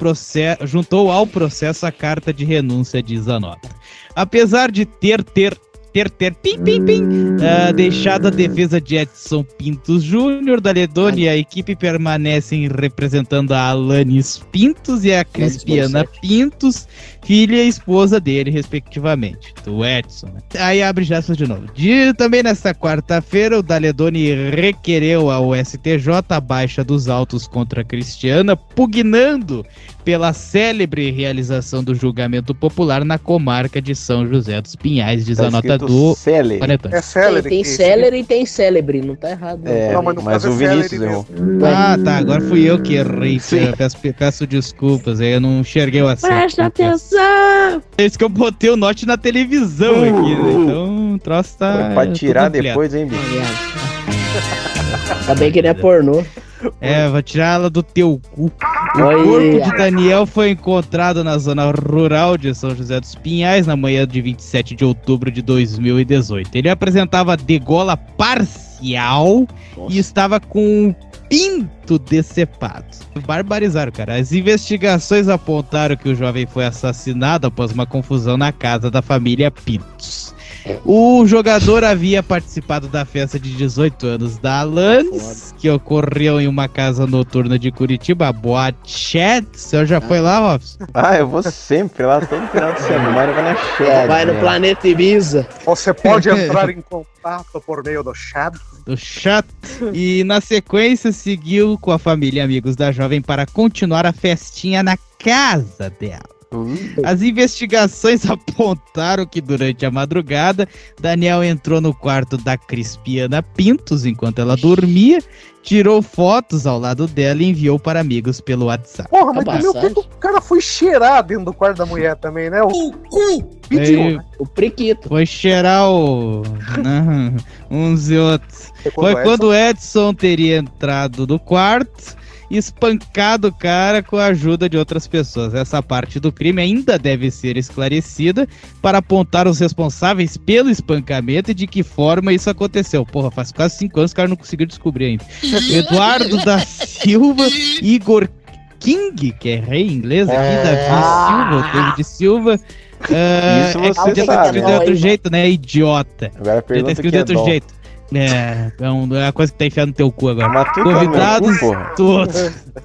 juntou ao processo a carta de renúncia, diz a nota. Apesar de ter ter ter ter pim pim pim ah, deixado a defesa de Edson Pintos Júnior da Ledone e a equipe permanecem representando a Alanis Pintos e a Crispiana Pintos, filha e esposa dele, respectivamente, do Edson. né? Aí abre jaspas de novo. De, também nesta quarta-feira, o Daledoni requereu ao STJ a baixa dos autos contra a Cristiana, pugnando pela célebre realização do julgamento popular na comarca de São José dos Pinhais, diz Tá a nota do Celery. Panetone. É celery. Tem, tem celery e tem celebre, não tá errado. não. É, Não, mas mas o Vinícius errou. Ah, tá. Agora fui eu que errei. Peço, peço desculpas. aí Eu não enxerguei o acerto. Presta confesso. Atenção! É isso que eu botei o note na televisão aqui, né? Então o troço tá. Pra tirar depois, hein, bicho? Ainda bem que não é pornô. É, vou tirar ela do teu cu. O corpo de Daniel foi encontrado na zona rural de São José dos Pinhais na manhã de 27 de outubro de 2018. Ele apresentava degola parcial e estava com pinto decepado. Barbarizaram, cara. As investigações apontaram que o jovem foi assassinado após uma confusão na casa da família Pintos. O jogador havia participado da festa de 18 anos da Alanis, que ocorreu em uma casa noturna de Curitiba, Boate Chat. O senhor já foi lá, Robson? Ah, eu vou sempre lá, todo final de semana, vai na Shed. Vai no né? planeta Ibiza. Você pode entrar em contato por meio do chat. do chat. E na sequência seguiu com a família e amigos da jovem para continuar a festinha na casa dela. As investigações [laughs] apontaram que durante a madrugada, Daniel entrou no quarto da Crispiana Pintos enquanto ela dormia, tirou fotos ao lado dela e enviou para amigos pelo WhatsApp. Porra, mas também o que o cara foi cheirar dentro do quarto da mulher também, né? O cu! Né? O priquito. Foi cheirar o. né, uns e outros. Foi quando o Edson teria entrado no quarto espancado o cara com a ajuda de outras pessoas. Essa parte do crime ainda deve ser esclarecida para apontar os responsáveis pelo espancamento e de que forma isso aconteceu. Porra, faz quase cinco anos que o cara não conseguiu descobrir ainda. [laughs] Eduardo da Silva, Igor King, que é rei inglês aqui, Davi Silva, David Silva. ah, Isso é que você podia estar sabe, escrito né? de outro jeito, né, idiota? Agora Podia ter pergunta escrito que de é outro jeito. É, é um- é a coisa que tá enfiando no teu cu agora. Mas tu tá Convidados, no cu, tu,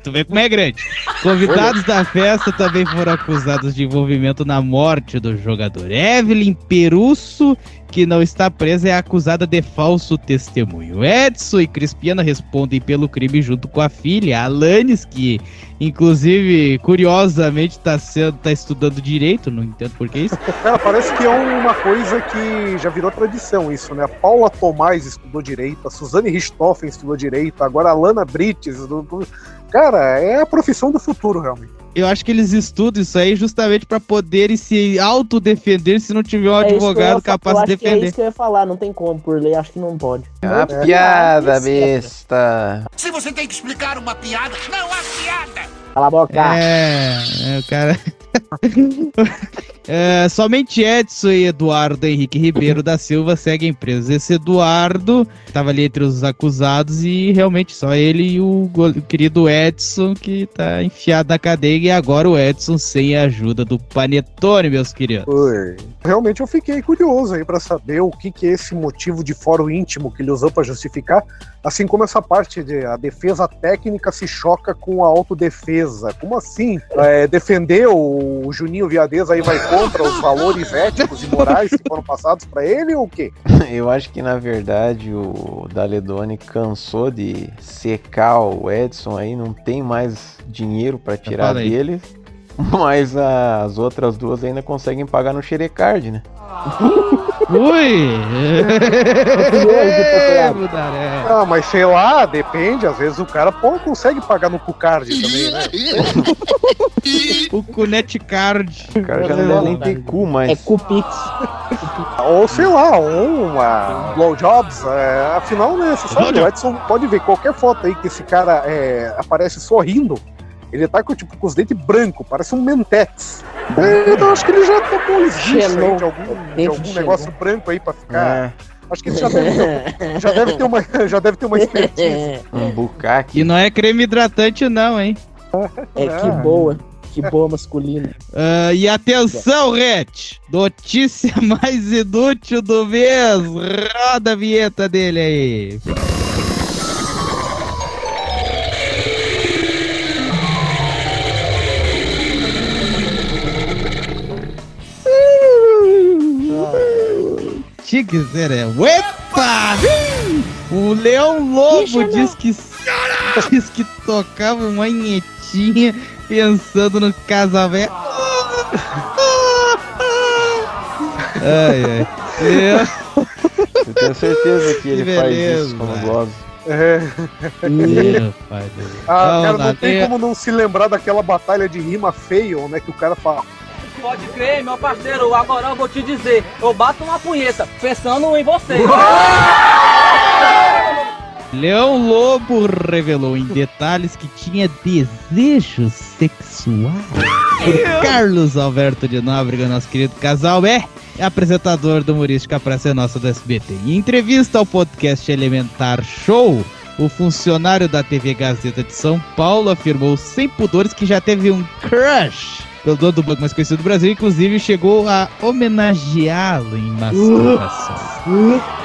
tu vê como é grande. Convidados da festa também foram acusados de envolvimento na morte do jogador. Evelyn Perusso, que não está presa, é acusada de falso testemunho. Edson e Crispiana respondem pelo crime junto com a filha, Alanis, que inclusive, curiosamente, está tá estudando direito, não entendo por que isso. [laughs] Cara, parece que é uma coisa que já virou tradição isso, né? A Paula Tomás estudou direito, a Suzane Richthofen estudou direito, agora a Lana Brites. Cara, é a profissão do futuro, realmente. Eu acho que eles estudam isso aí justamente para poderem se autodefender se não tiver um É advogado capaz eu de acho que É defender. isso que eu ia falar, não tem como, por lei, acho que não pode. É uma Não, piada, é, besta. Se você tem que explicar uma piada, não há piada. Cala a boca. É, é, o cara. [laughs] É, somente Edson e Eduardo Henrique Ribeiro da Silva seguem presos. Esse Eduardo estava ali entre os acusados e realmente só ele e o, o querido Edson que tá enfiado na cadeia e agora o Edson sem a ajuda do Panetone, meus queridos. Oi. Realmente eu fiquei curioso aí pra saber o que, que é esse motivo de fórum íntimo que ele usou pra justificar, assim como essa parte de a defesa técnica se choca com a autodefesa. Como assim? É, defender o, Juninho Viadez aí vai contra os valores éticos e morais que foram passados pra ele ou o quê? [laughs] Eu acho que na verdade o Daledoni cansou de secar o Edson aí, não tem mais dinheiro pra tirar dele. [laughs] Mas as outras duas ainda conseguem pagar no Xerecard, né? [laughs] Ui! [laughs] É, Mudaré. Ah, mas sei lá, depende, às vezes o cara pô, consegue pagar no Cucard também, né? o Cunete Card. O cara já não deve nem ter cu mais. É Cupix. Ou sei lá, ou uma blowjobs. É, afinal, né, você sabe, o Edson pode ver qualquer foto aí que esse cara é, aparece sorrindo. Ele tá com, tipo, com os dentes brancos, parece um Mentex. É, então acho que ele já tomou um esguicho de algum, de algum negócio branco aí pra ficar. É, Acho que ele já deve ter, [laughs] já deve ter uma, [laughs] já deve ter uma expertise. um bucaque. E não é creme hidratante, não, hein? É que boa. Que boa masculina. Ah, e atenção, Red! Notícia [laughs] mais inútil do mês! Roda a vinheta dele aí! Tinha que ser, é. Epa! O Leão Lobo diz que, diz que tocava uma nhetinha pensando no casamento. Ai, ai. Eu tenho certeza que ele Que faz beleza, isso quando velho. goza. É. Meu pai do céu. Ah, cara, não tem tem- como não se lembrar daquela batalha de rima feio, né? Que o cara fala. Pode crer, meu parceiro, agora eu vou te dizer, eu bato uma punheta, pensando em você. Leão Lobo revelou em detalhes que tinha desejos sexuais por Carlos Alberto de Nóbrega, nosso querido casal, é apresentador do Humorística Pra Ser Nossa do SBT. Em entrevista ao podcast Elementar Show, o funcionário da TV Gazeta de São Paulo afirmou sem pudores que já teve um crush pelo dono do banco mais conhecido do Brasil, inclusive chegou a homenageá-lo em masturbação.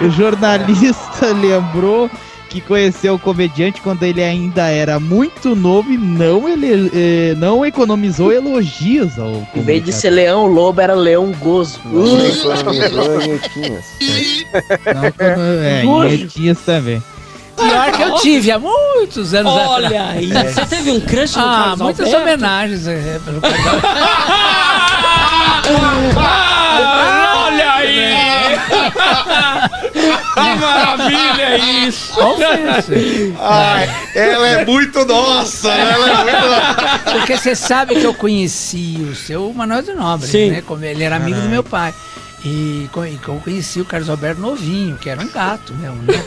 O jornalista lembrou que conheceu o comediante quando ele ainda era muito novo e não, ele, eh, não economizou elogios ao Em vez de ser leão lobo, era leão gozo. Economizou em Etinhas. Não, é, em Etinhas também. Pior que eu tive há muitos anos Olha atrás. aí, você teve um crush no Ah, Carlos muitas Alberto? homenagens é, pelo Carlos Olha aí! Que maravilha é isso! Ai, ela é muito nossa, né? Ela é muito nossa. Porque você sabe que eu conheci o seu Manuel de Nobre, Sim. né? Como ele era amigo do meu pai. E, e eu conheci o Carlos Alberto novinho, que era um gato mesmo, né?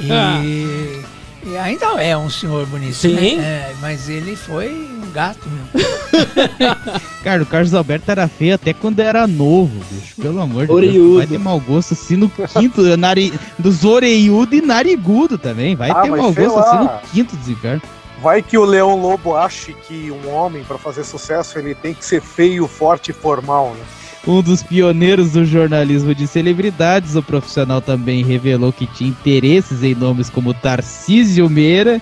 E, e ainda é um senhor bonito, Sim. né? É, mas ele foi um gato mesmo. [laughs] Cara, o Carlos Alberto era feio até quando era novo, bicho. Pelo amor de Deus. Vai ter mau gosto assim no quinto, [laughs] nari, dos orelhudo e narigudo também. Vai Ah, ter mau gosto assim no lá. quinto desencarno. Vai que o Leão Lobo ache que um homem, pra fazer sucesso, ele tem que ser feio, forte e formal, né? Um dos pioneiros do jornalismo de celebridades, o profissional também revelou que tinha interesses em nomes como Tarcísio Meira,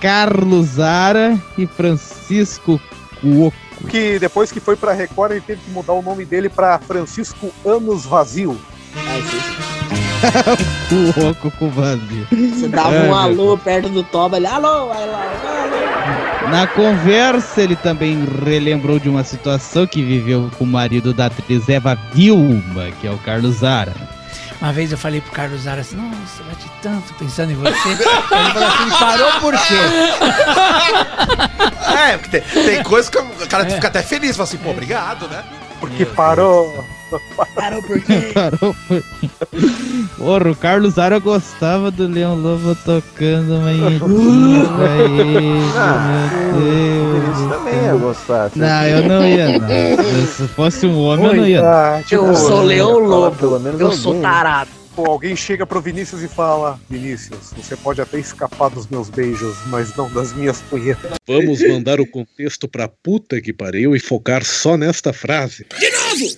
Carlos Zara e Francisco Cuoco. Que depois que foi pra Record, ele teve que mudar o nome dele pra Francisco Anos Vazio. [laughs] Cuoco com vazio. Você dava um meu alô perto do Toba, ele, alô, alô, alô. Na conversa, ele também relembrou de uma situação que viveu com o marido da atriz Eva Vilma, que é o Carlos Zara. Uma vez eu falei pro Carlos Zara assim, nossa, bate tanto pensando em você. Ele falou assim, parou por quê? [laughs] É, porque tem, tem coisa que o cara fica até feliz, fala assim, pô, obrigado, né? Porque parou. Parou por quê? [laughs] Parou por... Porra, o Carlos Zara gostava do Leão Lobo tocando manhetinha pra ele, Ah, meu Deus. Isso também ia gostar. Não, eu não ia, não. Eu, se fosse um homem, eu não ia. Ah, tipo, Eu sou leão lobo, pelo menos eu alguém, sou tarado. Pô, alguém chega pro Vinícius e fala: Vinícius, você pode até escapar dos meus beijos, mas não das minhas punhetas. Vamos mandar o contexto pra puta que pariu e focar só nesta frase.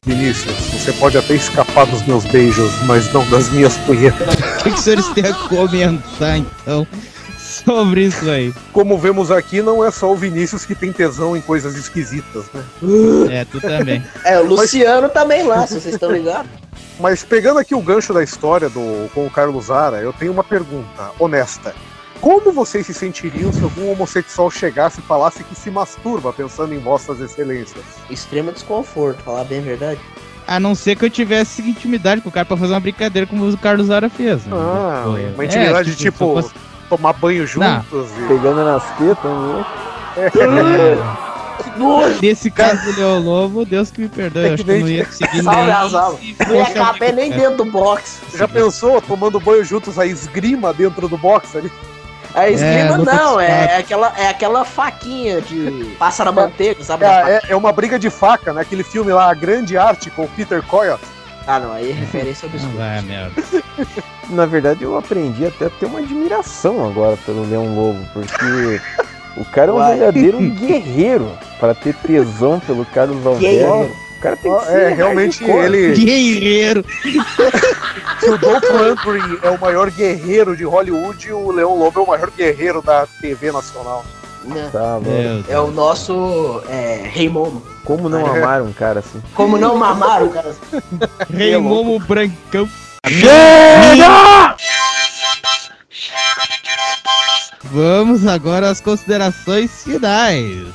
Vinícius, você pode até escapar dos meus beijos, mas não das minhas punhetas. [laughs] O que, que os senhores têm a comentar, então, sobre isso aí? Como vemos aqui, não é só o Vinícius que tem tesão em coisas esquisitas, né? É, tu também. É, o Luciano também lá, se vocês estão ligados. Mas pegando aqui o gancho da história do, com o Carlos Zara, eu tenho uma pergunta honesta. Como vocês se sentiriam se algum homossexual chegasse e falasse que se masturba pensando em vossas excelências? Extremo desconforto, falar bem a verdade. A não ser que eu tivesse intimidade com o cara pra fazer uma brincadeira como o Carlos Zara fez. né? Ah, Pô, uma é, intimidade se tipo, fosse- tomar banho juntos e... Pegando nas tetas, né? [laughs] Nesse caso do Leão Lobo, Deus que me perdoe, eu acho que eu não ia [laughs] conseguir Salve nem as aulas. Não ia caber nem alguém- dentro do box. Já pensou tomando banho juntos a esgrima dentro do box ali? A esgrima É, luta de não, é, é aquela, é aquela faquinha de [laughs] passa na manteiga, sabe? É, é, é uma briga de faca, né? Aquele filme lá, A Grande Arte, com o Peter Coyote. Ah, não, aí é referência obscura. vai, merda. Na verdade, eu aprendi até a ter uma admiração agora pelo Leão Lobo, porque o cara é um Uai. verdadeiro [laughs] guerreiro para ter tesão pelo Carlos Alberto. O cara tem que É, ser realmente hardcore. ele. Guerreiro! [laughs] Se o Dolph Lundgren é o maior guerreiro de Hollywood, o Leão Lobo é o maior guerreiro da TV nacional. Tá, mano. Meu É o nosso é, Rei Momo. Como não amar um cara assim? Como não mamaram, cara? Rei Momo Brancão. Vamos agora às considerações finais.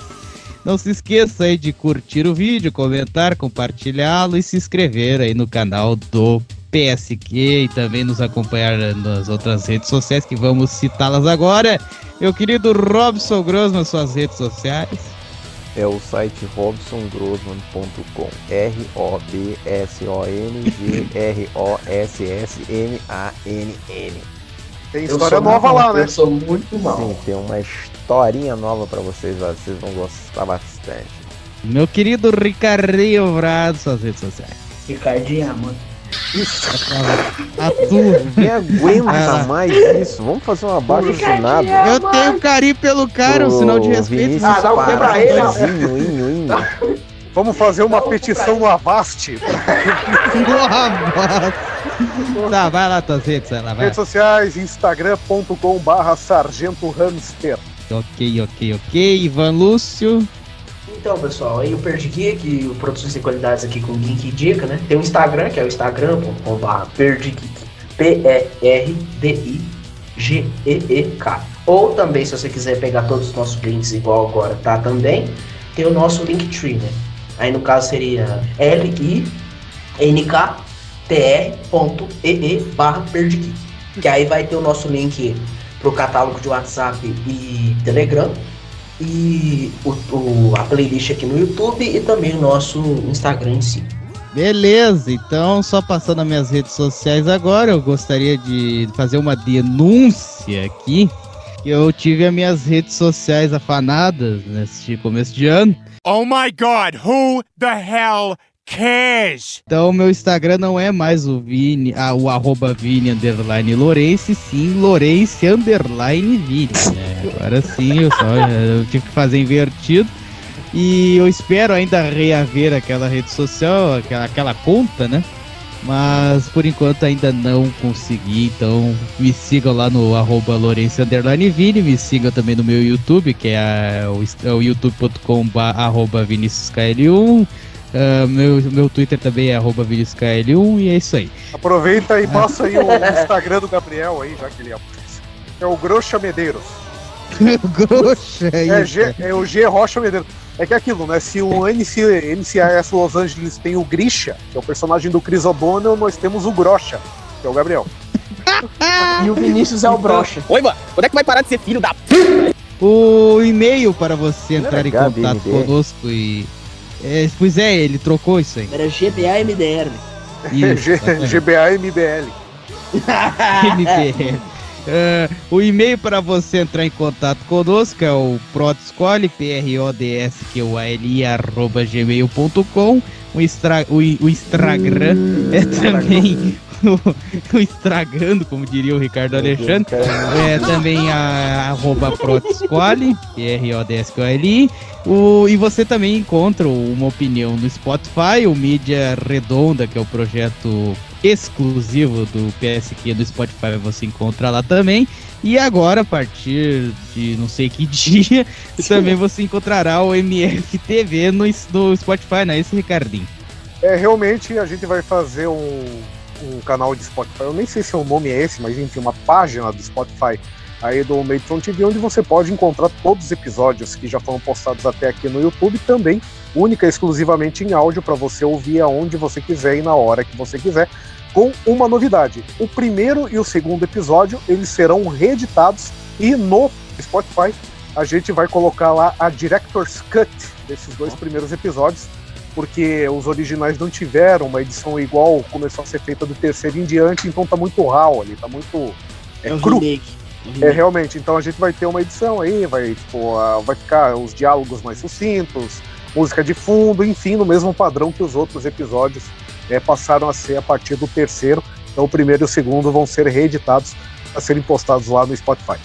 Não se esqueça aí de curtir o vídeo, comentar, compartilhá-lo e se inscrever aí no canal do PSQ e também nos acompanhar nas outras redes sociais que vamos citá-las agora. Meu querido Robson Grossman, suas redes sociais. É o site robsongrossman.com. R-O-B-S-O-N-G-R-O-S-S-M-A-N-N. Tem história nova lá, né? eu sou muito mal. Sim, tem uma historinha nova pra vocês lá. Vocês vão gostar bastante. Meu querido Ricardinho Vrado, suas redes sociais. Ricardinho, mano. Isso. A tua. Ninguém aguenta Ah. mais isso. Vamos fazer uma abaixo assinado. Eu tenho carinho pelo cara, um sinal de respeito. Ah, dá um Pará, pra ele, ó. Inho, inho, inho. Vamos fazer uma petição no Avast. [laughs] Tá, vai lá tuas redes, vai lá, vai. Redes sociais, instagram.com barra sargento hamster. Ok, ok, ok. Ivan Lúcio. Então, pessoal, aí o Perdi Geek, o Produções e Qualidades aqui com o Geek Dica, né? Tem o Instagram, que é o instagram.com.br perdigeek, P-E-R-D-I-G-E-E-K. Ou também, se você quiser pegar todos os nossos links igual agora, tá também, tem o nosso Linktree, né? Aí no caso seria L-I-N-K-T-R.e-e barra Perdigeek. Que aí vai ter o nosso link pro catálogo de WhatsApp e Telegram e o, o- a playlist aqui no YouTube e também o nosso Instagram em si. Beleza, então só passando as minhas redes sociais agora, eu gostaria de fazer uma denúncia aqui. que Eu tive as minhas redes sociais afanadas nesse começo de ano. Oh my god, who the hell cares? Então meu Instagram não é mais o Vini, ah, o arroba Vini underline Lourenço, sim Lourenço underline Vini. né? Agora sim, eu só [laughs] eu tive que fazer invertido. E eu espero ainda reaver aquela rede social, aquela, aquela conta, né? Mas por enquanto ainda não consegui, então me sigam lá no arroba Lourenço Underline Vini, me sigam também no meu YouTube, que é, o, é o youtube.com arroba ViniciusKL1, ah, meu, meu Twitter também é arroba ViniciusKL1 e é isso aí. Aproveita e passa aí o [laughs] Instagram do Gabriel aí, já que ele é. É o Groxa Medeiros. [laughs] Groxa, É, isso. G, é o G Rocha Medeiros. É que é aquilo, né? Se o NC, NCIS Los Angeles tem o Grisha, que é o personagem do Chris O'Donnell, nós temos o Grocha, que é o Gabriel. [laughs] E o Vinícius é o brocha. Oi, mano. Quando é que vai parar de ser filho da O e-mail para você entrar em contato conosco e. É, pois é, ele trocou isso aí. Era GBA MDR. Isso. GBA MBL. MBL. Ah, o e-mail para você entrar em contato conosco é o prodscole, P-R-O-D-S, que é o A-L-I, arroba gmail.com. O, extra, o, o Instagram é também o, o Estragando, como diria o Ricardo Alexandre. É também a arroba prodscole, P-R-O-D-S-Q-L-I. O, e você também encontra uma opinião no Spotify, o Mídia Redonda, que é o projeto exclusivo do PSQ do Spotify, você encontra lá também. E agora, a partir de não sei que [laughs] dia, também você encontrará o MFTV no, no Spotify, não é isso, Ricardinho? É, realmente a gente vai fazer um, um canal de Spotify. Eu nem sei se o nome é esse, mas enfim, uma página do Spotify aí do Meitron TV, onde você pode encontrar todos os episódios que já foram postados até aqui no YouTube, também única e exclusivamente em áudio para você ouvir aonde você quiser e na hora que você quiser, com uma novidade. O primeiro e o segundo episódio, eles serão reeditados e no Spotify a gente vai colocar lá a Director's Cut desses dois primeiros episódios, porque os originais não tiveram uma edição igual começou a ser feita do terceiro em diante, então tá muito raw ali, tá muito é, É cru. remake. É, realmente, então a gente vai ter uma edição aí, vai, tipo, vai ficar os diálogos mais sucintos, música de fundo, enfim, no mesmo padrão que os outros episódios é, passaram a ser a partir do terceiro. Então o primeiro e o segundo vão ser reeditados a serem postados lá no Spotify.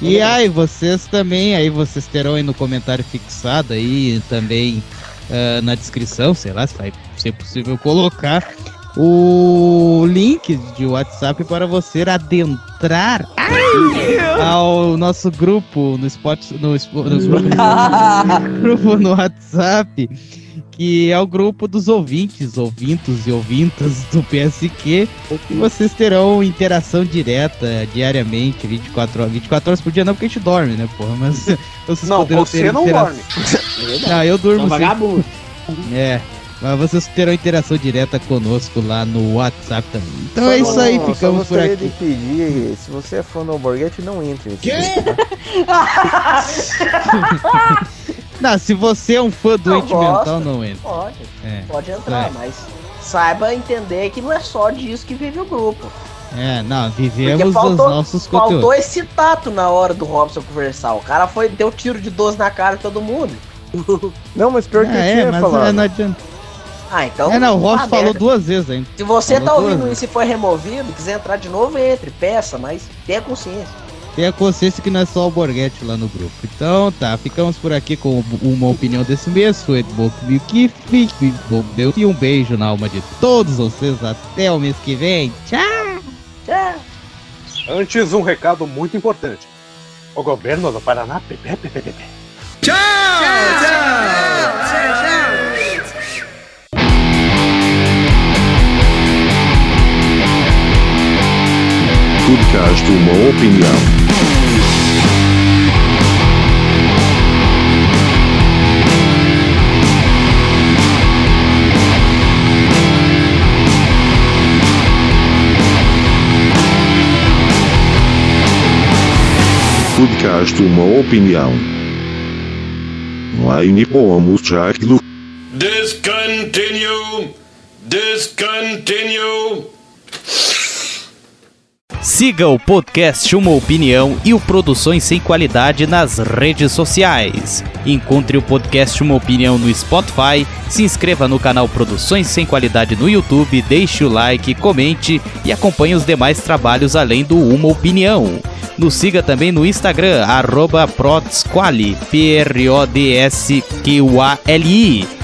E aí, vocês também, aí vocês terão aí no comentário fixado aí, também ah, na descrição, sei lá, se vai ser possível colocar o link de WhatsApp para você adentrar ao nosso grupo no Spotify, no, no, [laughs] no grupo no WhatsApp, que é o grupo dos ouvintes, ouvintos e ouvintas do PSQ. E vocês terão interação direta diariamente, 24 horas. 24 horas por dia não, porque a gente dorme, né, porra? Mas [laughs] vocês Não, poderão você ter não intera- dorme. [laughs] Não, eu durmo É um sim. vagabundo. É. Mas vocês terão interação direta conosco lá no WhatsApp também. Então é isso aí, Só ficamos por aqui. de pedir, se você é fã do Alborguete, não entre nesse tá? [laughs] Não, se você é um fã gosto. mental, não entra. Pode, É. pode entrar, É. mas saiba entender que não é só disso que vive o grupo. É, não, Porque vivemos os faltou, nossos faltou conteúdos. esse tato na hora do Robson conversar. O cara foi, deu tiro de 12 na cara de todo mundo. [laughs] Não, mas pior que É, eu tinha é, mas falado. é, não adianta. Ah, então. é, não, o Robson tá falou merda. duas vezes ainda. Se você Falou tá ouvindo isso e foi removido, quiser entrar de novo, entre, peça, mas tenha consciência. Tenha consciência que não é só o Borghetti lá no grupo. Então tá, ficamos por aqui com uma opinião desse mês. Foi bom que fique bom Deus e um beijo na alma de todos vocês. Até o mês que vem. Tchau! Tchau! Antes, um recado muito importante. O governo do Paraná. Pepe, pepe, pepe. Tchau, Podcast Uma Opinião. Podcast Uma Opinião. Line pomos Jacklo. Discontinue! Discontinue! Siga o podcast Uma Opinião e o Produções Sem Qualidade nas redes sociais. Encontre o podcast Uma Opinião no Spotify, se inscreva no canal Produções Sem Qualidade no YouTube, deixe o like, comente e acompanhe os demais trabalhos além do Uma Opinião. Nos siga também no Instagram, arroba Prodsquali, P-R-O-D-S-Q-A-L-I.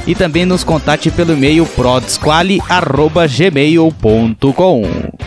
E também nos contate pelo e-mail prodsquali.gmail.com.